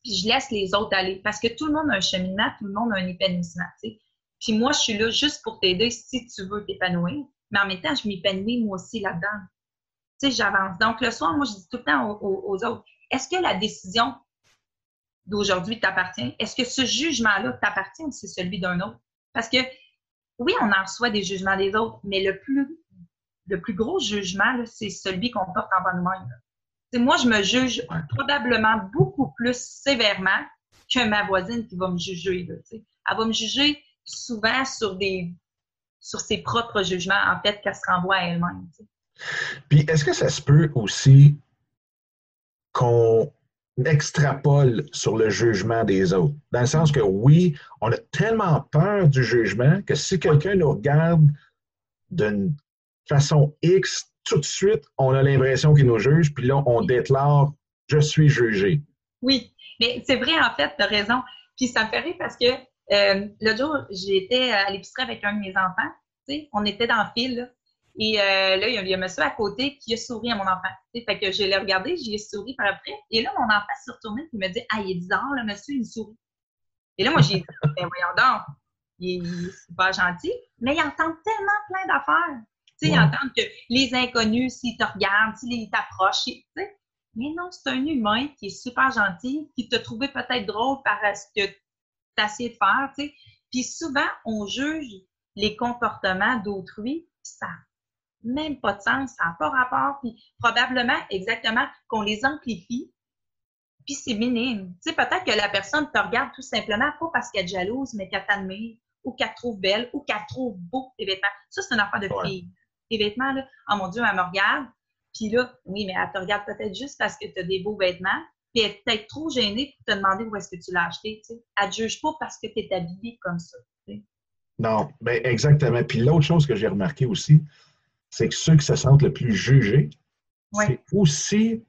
puis je laisse les autres aller. Parce que tout le monde a un cheminement, tout le monde a un épanouissement. tu sais. Puis moi, je suis là juste pour t'aider si tu veux t'épanouir. Mais en même temps, je m'épanouis moi aussi là-dedans. Tu sais, j'avance. Donc, le soir, moi, je dis tout le temps aux, autres, est-ce que la décision d'aujourd'hui t'appartient? Est-ce que ce jugement-là t'appartient ou c'est celui d'un autre? Parce que, oui, on en reçoit des jugements des autres, mais le plus, le plus gros jugement, c'est celui qu'on porte envers nous-mêmes. Moi, je me juge probablement beaucoup plus sévèrement que ma voisine qui va me juger. Elle va me juger souvent sur des sur ses propres jugements, en fait, qu'elle se renvoie à elle-même. Puis est-ce que ça se peut aussi qu'on extrapole sur le jugement des autres? Dans le sens que oui, on a tellement peur du jugement que si quelqu'un nous regarde d'une façon X, tout de suite, on a l'impression qu'il nous juge, puis là, on déclare Je suis jugé. Oui, Mais c'est vrai, en fait, tu raison. Puis ça me fait rire parce que euh, l'autre jour, j'étais à l'épicerie avec un de mes enfants. On était dans le fil, là. Et euh, là, il y, a, un monsieur à côté qui a souri à mon enfant. Fait que je l'ai regardé, j'y ai souri par après. Et là, mon enfant s'est retourné et me dit Ah, il est bizarre, le monsieur, il sourit. Et là, moi, j'ai dit Ben voyons donc, il est super gentil, mais il entend tellement plein d'affaires. Tu sais, il entend que les inconnus, s'ils te regardent, s'ils t'approchent, tu sais. Mais non, c'est un humain qui est super gentil, qui t'a trouvé peut-être drôle par ce que tu as essayé de faire, tu sais. Puis souvent, on juge les comportements d'autrui, ça même pas de sens, ça n'a pas rapport, puis probablement, exactement, qu'on les amplifie, puis c'est minime. Tu sais, peut-être que la personne te regarde tout simplement pas parce qu'elle est jalouse, mais qu'elle t'admire, ou qu'elle te trouve belle, ou qu'elle trouve beau tes vêtements. Ça, c'est une affaire de fille. Tes vêtements, là, oh mon Dieu, elle me regarde, puis là, oui, mais elle te regarde peut-être juste parce que tu as des beaux vêtements, puis elle est peut-être trop gênée pour te demander où est-ce que tu l'as acheté, tu sais. Elle te juge pas parce que tu es habillée comme ça, Non, bien exactement. Puis l'autre chose que j'ai remarqué aussi, c'est que ceux qui se sentent le plus jugés, c'est aussi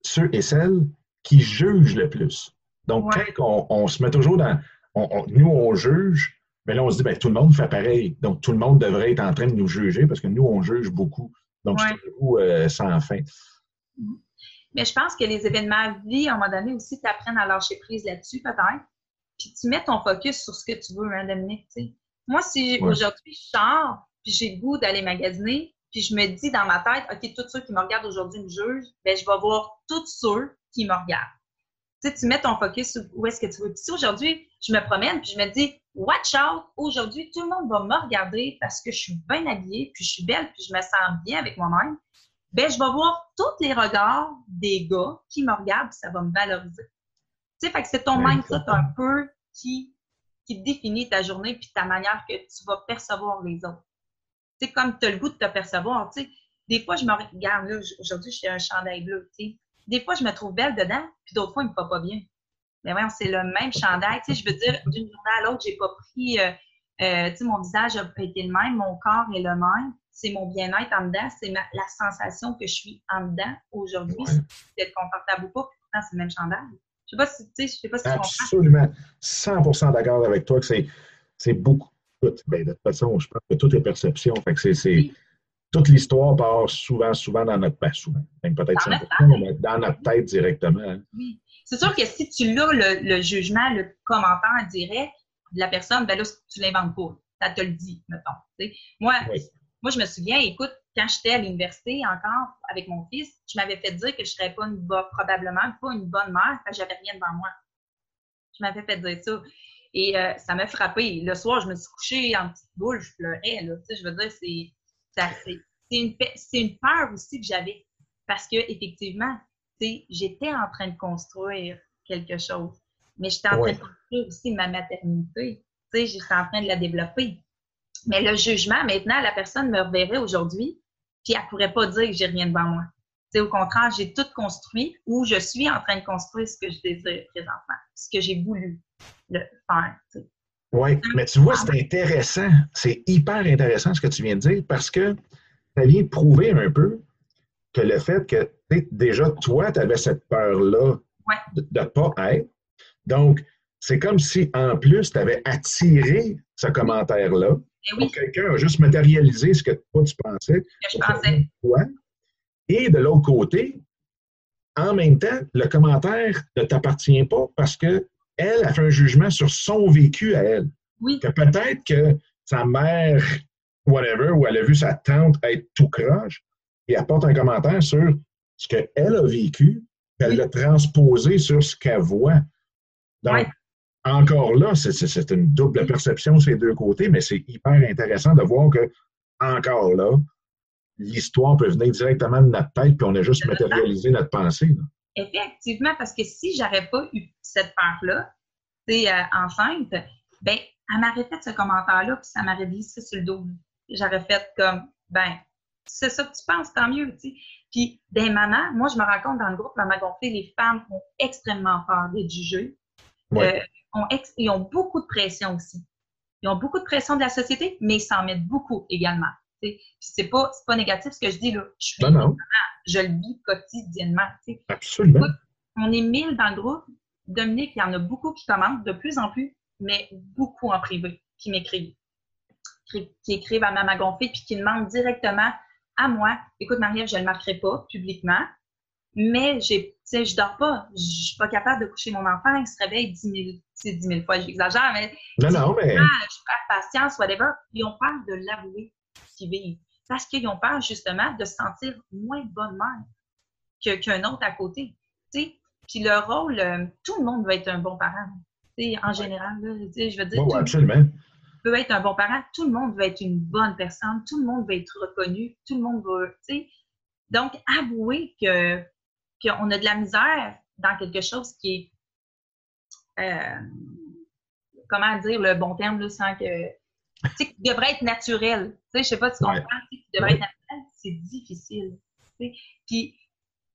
ceux et celles qui jugent le plus. Donc, quand on, se met toujours dans. nous, on juge, mais là, on se dit, ben, tout le monde fait pareil. Donc, tout le monde devrait être en train de nous juger parce que nous, on juge beaucoup. Donc, c'est tout euh, sans fin. Mais je pense que les événements de vie, à un moment donné, aussi, t'apprennent à lâcher prise là-dessus, peut-être. Puis tu mets ton focus sur ce que tu veux, hein, Dominique. Moi, si aujourd'hui je sors, puis j'ai le goût d'aller magasiner, puis je me dis dans ma tête, OK, tous ceux qui me regardent aujourd'hui me jugent, ben je vais voir tous ceux qui me regardent. Tu sais, tu mets ton focus sur où est-ce que tu veux. Puis si aujourd'hui, je me promène, puis je me dis, watch out, aujourd'hui, tout le monde va me regarder parce que je suis bien habillée, puis je suis belle, puis je me sens bien avec moi-même, ben je vais voir tous les regards des gars qui me regardent, puis ça va me valoriser. Tu sais, fait que c'est ton mindset un peu qui, qui définit ta journée, puis ta manière que tu vas percevoir les autres sais, comme tu as le goût de te percevoir, tu sais. Des fois, je me regarde, là, aujourd'hui, j'ai un chandail bleu, tu sais. Des fois, je me trouve belle dedans, puis d'autres fois, il me fait pas bien. Mais ouais, c'est le même chandail, tu sais. Je veux dire, d'une journée à l'autre, j'ai pas pris, euh, euh, tu sais, mon visage a été le même, mon corps est le même. C'est mon bien-être en dedans, c'est la sensation que je suis en dedans aujourd'hui. C'est d'être confortable ou pas, pourtant, c'est le même chandail. Je sais pas si, tu sais, je sais pas si Absolument. 100 d'accord avec toi que c'est beaucoup ben, de toute façon, je pense que tout est perception. Fait que c'est, toute l'histoire part souvent, souvent dans notre tête, souvent, peut-être dans, dans notre tête directement. Hein. Oui. C'est sûr que si tu l'as, le, jugement, le commentaire direct de la personne, ben là, tu l'inventes pas. Ça te le dit, mettons. Moi, moi, je me souviens, écoute, quand j'étais à l'université encore avec mon fils, je m'avais fait dire que je ne serais pas une probablement pas une bonne mère, parce que j'avais rien devant moi. Je m'avais fait dire ça. Et euh, ça m'a frappé. Le soir, je me suis couchée en petite boule, je pleurais. Là. Tu sais, je veux dire, c'est, une, une peur aussi que j'avais. Parce que effectivement, j'étais en train de construire quelque chose. Mais j'étais en train de construire aussi ma maternité. J'étais en train de la développer. Mais le jugement, maintenant, la personne me reverrait aujourd'hui, puis elle ne pourrait pas dire que j'ai rien devant moi. C'est au contraire, j'ai tout construit ou je suis en train de construire ce que je désire présentement, ce que j'ai voulu le faire. Oui, mais tu vois, c'est intéressant. C'est hyper intéressant ce que tu viens de dire parce que ça vient prouver un peu que le fait que déjà, toi, tu avais cette peur-là de ne pas être. Donc, c'est comme si, en plus, tu avais attiré ce commentaire-là. Eh quelqu'un a juste matérialisé ce que toi, tu pensais. Que je pensais. Et de l'autre côté, en même temps, le commentaire ne t'appartient pas parce que elle a fait un jugement sur son vécu à elle. Oui. Que peut-être que sa mère, whatever, ou elle a vu sa tante être tout croche, et apporte un commentaire sur ce qu'elle a vécu, qu'elle l'a transposé sur ce qu'elle voit. Donc, encore là, c'est une double perception ces deux côtés, mais c'est hyper intéressant de voir que, encore là, l'histoire peut venir directement de notre tête, puis on a juste matérialisé notre pensée. Effectivement, parce que si j'aurais pas eu cette peur-là, c'est euh, enceinte, ben, elle m'aurait fait ce commentaire-là, puis ça m'aurait glissé sur le dos. J'aurais fait comme, ben, c'est ça que tu penses, tant mieux, tu sais. Puis, des mamans, moi, je me rends compte dans le groupe Maman Gonflée, les femmes ont extrêmement peur d'être jugées. Euh, ont ils ont beaucoup de pression aussi. Ils ont beaucoup de pression de la société, mais ils s'en mettent beaucoup également. Puis c'est pas, pas négatif ce que je dis là. Je suis je le vis quotidiennement. Absolument. on est mille dans le groupe, Dominique, il y en a beaucoup qui commentent de plus en plus, mais beaucoup en privé, qui m'écrivent. Qui écrivent à Maman Gonfée, puis qui demandent directement à moi, écoute Marie-Ève, je ne le marquerai pas publiquement, mais j'ai, je dors pas, je suis pas capable de coucher mon enfant, il se réveille 10 000, 10 000 fois, j'exagère, mais, non, non, mais... je perds patience, whatever. Ils ont peur de l'avouer qu'ils vivent. Parce qu'ils ont peur, justement, de se sentir moins bonne mère qu'un autre à côté. Puis le rôle, euh, tout le monde veut être un bon parent. en général, là, je veux dire. Oh, absolument veut être un bon parent, tout le monde veut être une bonne personne, tout le monde veut être reconnu, tout le monde veut, tu sais. Donc, avouer que qu'on a de la misère dans quelque chose qui est, euh, comment dire le bon terme, là, sans que, tu sais, qui devrait être naturel. Tu sais, je sais pas si tu comprends, qui devrait être naturel, c'est difficile. Tu sais. Puis,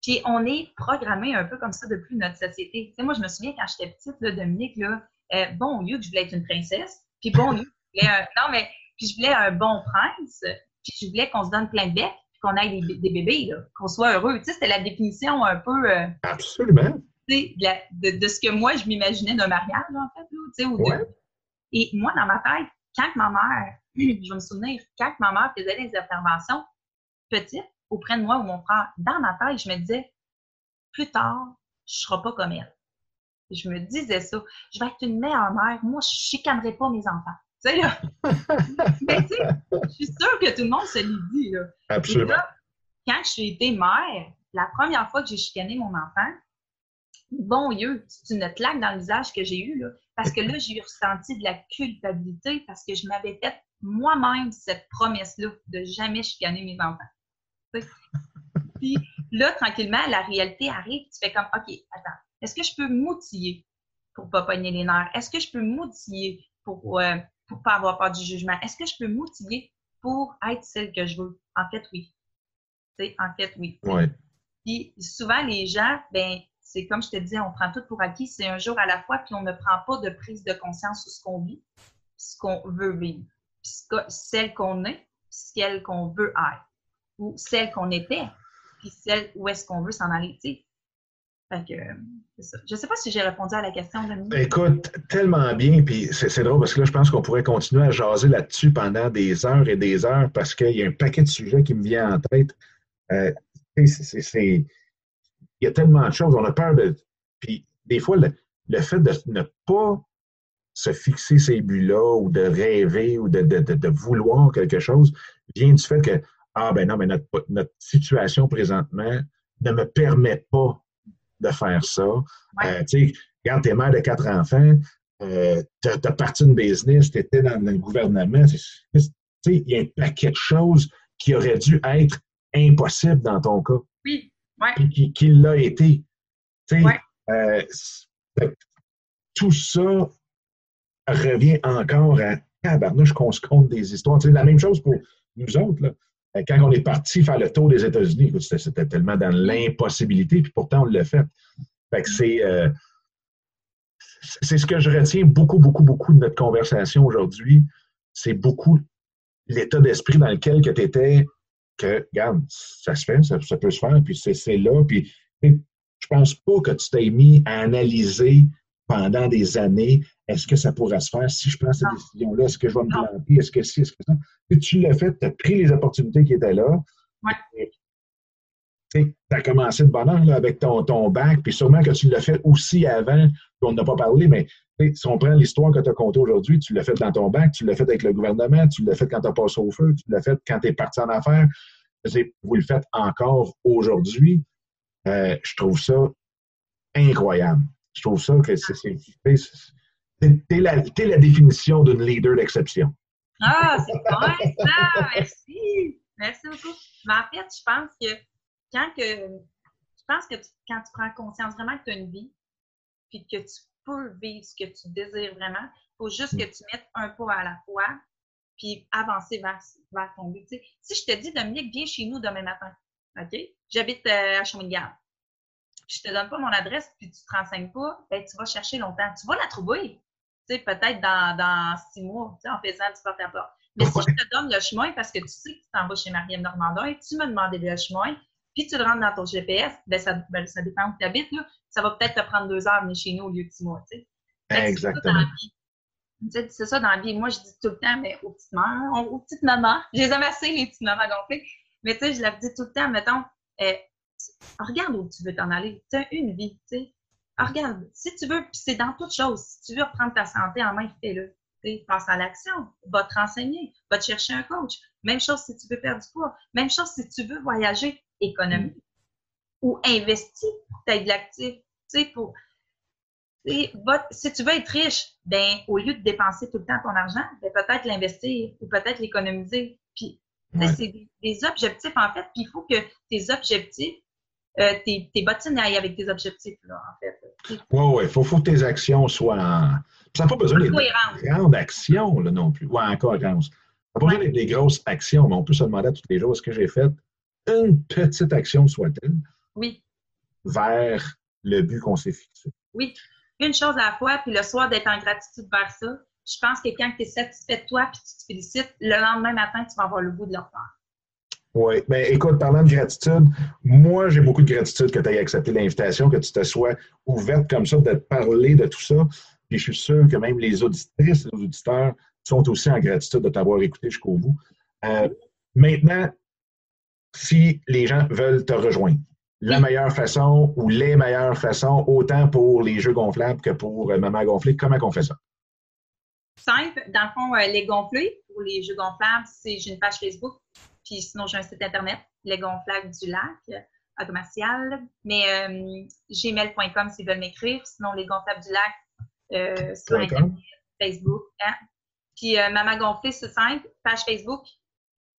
puis on est programmé un peu comme ça depuis notre société. Tu sais, moi, je me souviens quand j'étais petite, là, Dominique, là, euh, bon, au lieu que je voulais être une princesse, puis bon, je voulais un, non, mais puis je voulais un bon prince, puis je voulais qu'on se donne plein de becs, puis qu'on ait des, des bébés, qu'on soit heureux. Tu sais, c'était la définition un peu. Euh, Absolument. Tu sais, de, de, ce que moi, je m'imaginais d'un mariage, en fait. tu sais, ou de... Et moi, dans ma tête, quand ma mère, je vais me souvenir, quand ma mère faisait des interventions petites auprès de moi ou mon frère, dans ma tête, je me disais, plus tard, je ne serai pas comme elle je me disais ça. Je vais être une meilleure mère. Moi, je chicanerai pas mes enfants. Tu sais, là. Mais tu sais, je suis sûre que tout le monde se l'est dit, là. Absolument. quand j'ai été mère, la première fois que j'ai chicané mon enfant, bon Dieu, c'est une claque dans le visage que j'ai eu, là. Parce que là, j'ai ressenti de la culpabilité parce que je m'avais fait moi-même cette promesse-là de jamais chicaner mes enfants. Puis là, tranquillement, la réalité arrive, tu fais comme, OK, attends, est-ce que je peux m'outiller pour pas pogner les nerfs? Est-ce que je peux m'outiller pour euh, pour pas avoir peur du jugement? Est-ce que je peux m'outiller pour être celle que je veux? En fait, oui. sais, en fait, oui. Ouais. Puis souvent, les gens, ben, c'est comme je te disais, on prend tout pour acquis, c'est un jour à la fois, puis on ne prend pas de prise de conscience sur ce qu'on vit, ce qu'on veut vivre, celle qu'on est, celle qu'on veut être, ou celle qu'on était, puis celle où est-ce qu'on veut s'en aller. sais. Je ne sais pas si j'ai répondu à la question, de Écoute, tellement bien, puis c'est drôle parce que là, je pense qu'on pourrait continuer à jaser là-dessus pendant des heures et des heures parce qu'il y a un paquet de sujets qui me vient en tête. Euh, il y a tellement de choses, on a peur de. Puis des fois, le, fait de ne pas se fixer ces buts-là ou de rêver ou de, vouloir quelque chose vient du fait que, ah ben non, mais notre, notre situation présentement ne me permet pas de faire ça. Euh, tu sais, quand tu es mère de quatre enfants, euh, tu as, parti une business, tu étais dans le gouvernement. Il y a un paquet de choses qui auraient dû être impossibles dans ton cas. Oui, oui. Puis qui, l'a été. Euh, tout ça revient encore à tabarnouche qu'on se compte des histoires. C'est la même chose pour nous autres. Là. Euh, quand on est parti faire le tour des États-Unis, c'était tellement dans l'impossibilité, puis pourtant on l'a fait. fait c'est, euh, c'est ce que je retiens beaucoup, beaucoup, beaucoup de notre conversation aujourd'hui. C'est beaucoup l'état d'esprit dans lequel tu étais, que, regarde, ça se fait, ça, peut se faire, puis c'est, là. Puis je pense pas que tu t'es mis à analyser pendant des années, est-ce que ça pourrait se faire? Si je prends cette décision-là? Est-ce que je vais me planter? Est-ce que si? Est-ce que ça? Et tu l'as fait, tu as pris les opportunités qui étaient là. Tu as commencé de bonheur là, avec ton, ton bac, puis sûrement que tu l'as fait aussi avant, on n'a pas parlé, mais si on prend l'histoire que tu as contée aujourd'hui, tu l'as fait dans ton bac, tu l'as fait avec le gouvernement, tu l'as fait quand tu as passé au feu, tu l'as fait quand tu es parti en affaires. Vous le faites encore aujourd'hui. Euh, je trouve ça incroyable. Je trouve ça que c'est T'es la, la définition d'une leader d'exception. Ah, c'est bon ça! Merci! Merci beaucoup. Mais en fait, je pense que quand que je pense que quand tu prends conscience vraiment que tu as une vie, puis que tu peux vivre ce que tu désires vraiment, il faut juste que tu mettes un pas à la fois, puis avancer vers, vers ton but. si je te dis, Dominique, viens chez nous demain matin, OK? J'habite euh, à Shawinigan. Je te donne pas mon adresse, puis tu te renseignes pas, ben, tu vas chercher longtemps. Tu vas la trouver tu sais, peut-être dans, dans six mois, en faisant du porte-à-porte. Mais si je te donne le chemin, parce que tu sais que tu t'en vas chez Marianne Normandin, tu m'as demandé le chemin, puis tu le rentres dans ton GPS, ben ça, ben, ça dépend où tu habites, là, ça va peut-être te prendre deux heures de venir chez nous au lieu de six mois. Tu sais. Exactement. C'est ça dans la vie. Moi, je dis tout le temps, mais aux petites mères, aux petites mamans, je les aime assez, les petites mamans gonflées. Mais tu sais, je leur dis tout le temps, mettons, euh, regarde où tu veux t'en aller. Tu as une vie, tu sais. Regarde, si tu veux, puis c'est dans toute chose, si tu veux reprendre ta santé en main, fais-le. Pense à l'action, va te renseigner, va te chercher un coach. Même chose si tu veux perdre du poids. Même chose si tu veux voyager, économie. Ou investir pour t'aider de l'actif. Tu sais, pour, si tu veux être riche, ben, au lieu de dépenser tout le temps ton argent, ben, peut-être l'investir ou peut-être l'économiser. Puis, c'est des, objectifs, en fait, puis il faut que tes objectifs, euh, tes, tes bottines aillent avec tes objectifs, là, en fait. Oui, oui, il faut, faut, que tes actions soient en... Ça n'a pas besoin d'être grandes actions, là, non plus. ou en cohérence. Ça n'a pas besoin d'être des grosses actions, mais on peut se demander tous les jours, est-ce que j'ai fait une petite action, soit-elle, oui. vers le but qu'on s'est fixé? Oui une chose à la fois, puis le soir d'être en gratitude vers ça. Je pense que quand tu es satisfait de toi puis tu te félicites, le lendemain matin, tu vas avoir le goût de le faire. Oui. Bien, écoute, parlant de gratitude, moi, j'ai beaucoup de gratitude que tu aies accepté l'invitation, que tu te sois ouverte comme ça, de te parler de tout ça. Puis je suis sûr que même les auditrices, les auditeurs sont aussi en gratitude de t'avoir écouté jusqu'au bout. Euh, maintenant, si les gens veulent te rejoindre, la meilleure façon ou les meilleures façons, autant pour les jeux gonflables que pour euh, Maman Gonflée. Comment on fait ça? Simple. Dans le fond, euh, les gonflés, pour les jeux gonflables, c'est j'ai une page Facebook, puis sinon j'ai un site internet, les gonflables du lac, euh, à commercial. Mais gmail.com s'ils veulent m'écrire. Sinon, les gonflables du lac sur Internet, Facebook. Hein. Puis Maman Gonflée, c'est simple. Page Facebook,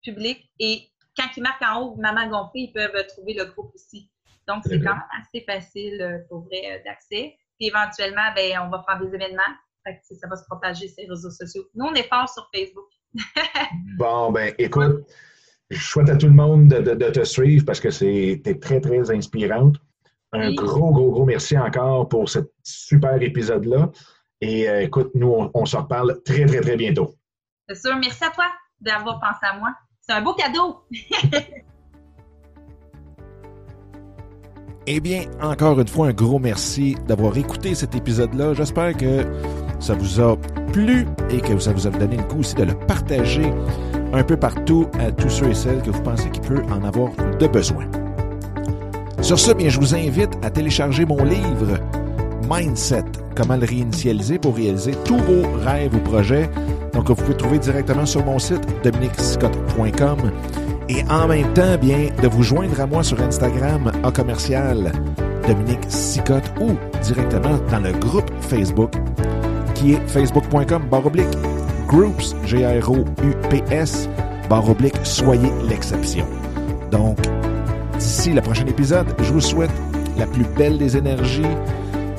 public. Et quand ils marquent en haut Maman Gonflée, ils peuvent trouver le groupe aussi. Donc, c'est quand même assez facile euh, pour vrai euh, d'accès. Puis éventuellement, ben, on va faire des événements. ça va se propager sur les réseaux sociaux. Nous, on est fort sur Facebook. bon, ben, écoute, je souhaite à tout le monde de, te suivre parce que c'est très, très inspirante. Un gros, gros, gros merci encore pour ce super épisode-là. Et euh, écoute, nous, on, on, se reparle très, très, très bientôt. C'est sûr. Merci à toi d'avoir pensé à moi. C'est un beau cadeau. Eh bien, encore une fois, un gros merci d'avoir écouté cet épisode-là. J'espère que ça vous a plu et que ça vous a donné le coup aussi de le partager un peu partout à tous ceux et celles que vous pensez qu'il peut en avoir de besoin. Sur ce, bien, je vous invite à télécharger mon livre Mindset, comment le réinitialiser pour réaliser tous vos rêves ou projets. Donc, vous pouvez trouver directement sur mon site dominicscott.com et en même temps, bien, de vous joindre à moi sur Instagram à commercial Dominique Sicotte ou directement dans le groupe Facebook qui est facebook.com baroblique groups, G-R-O-U-P-S, baroblique soyez l'exception. Donc, d'ici le prochain épisode, je vous souhaite la plus belle des énergies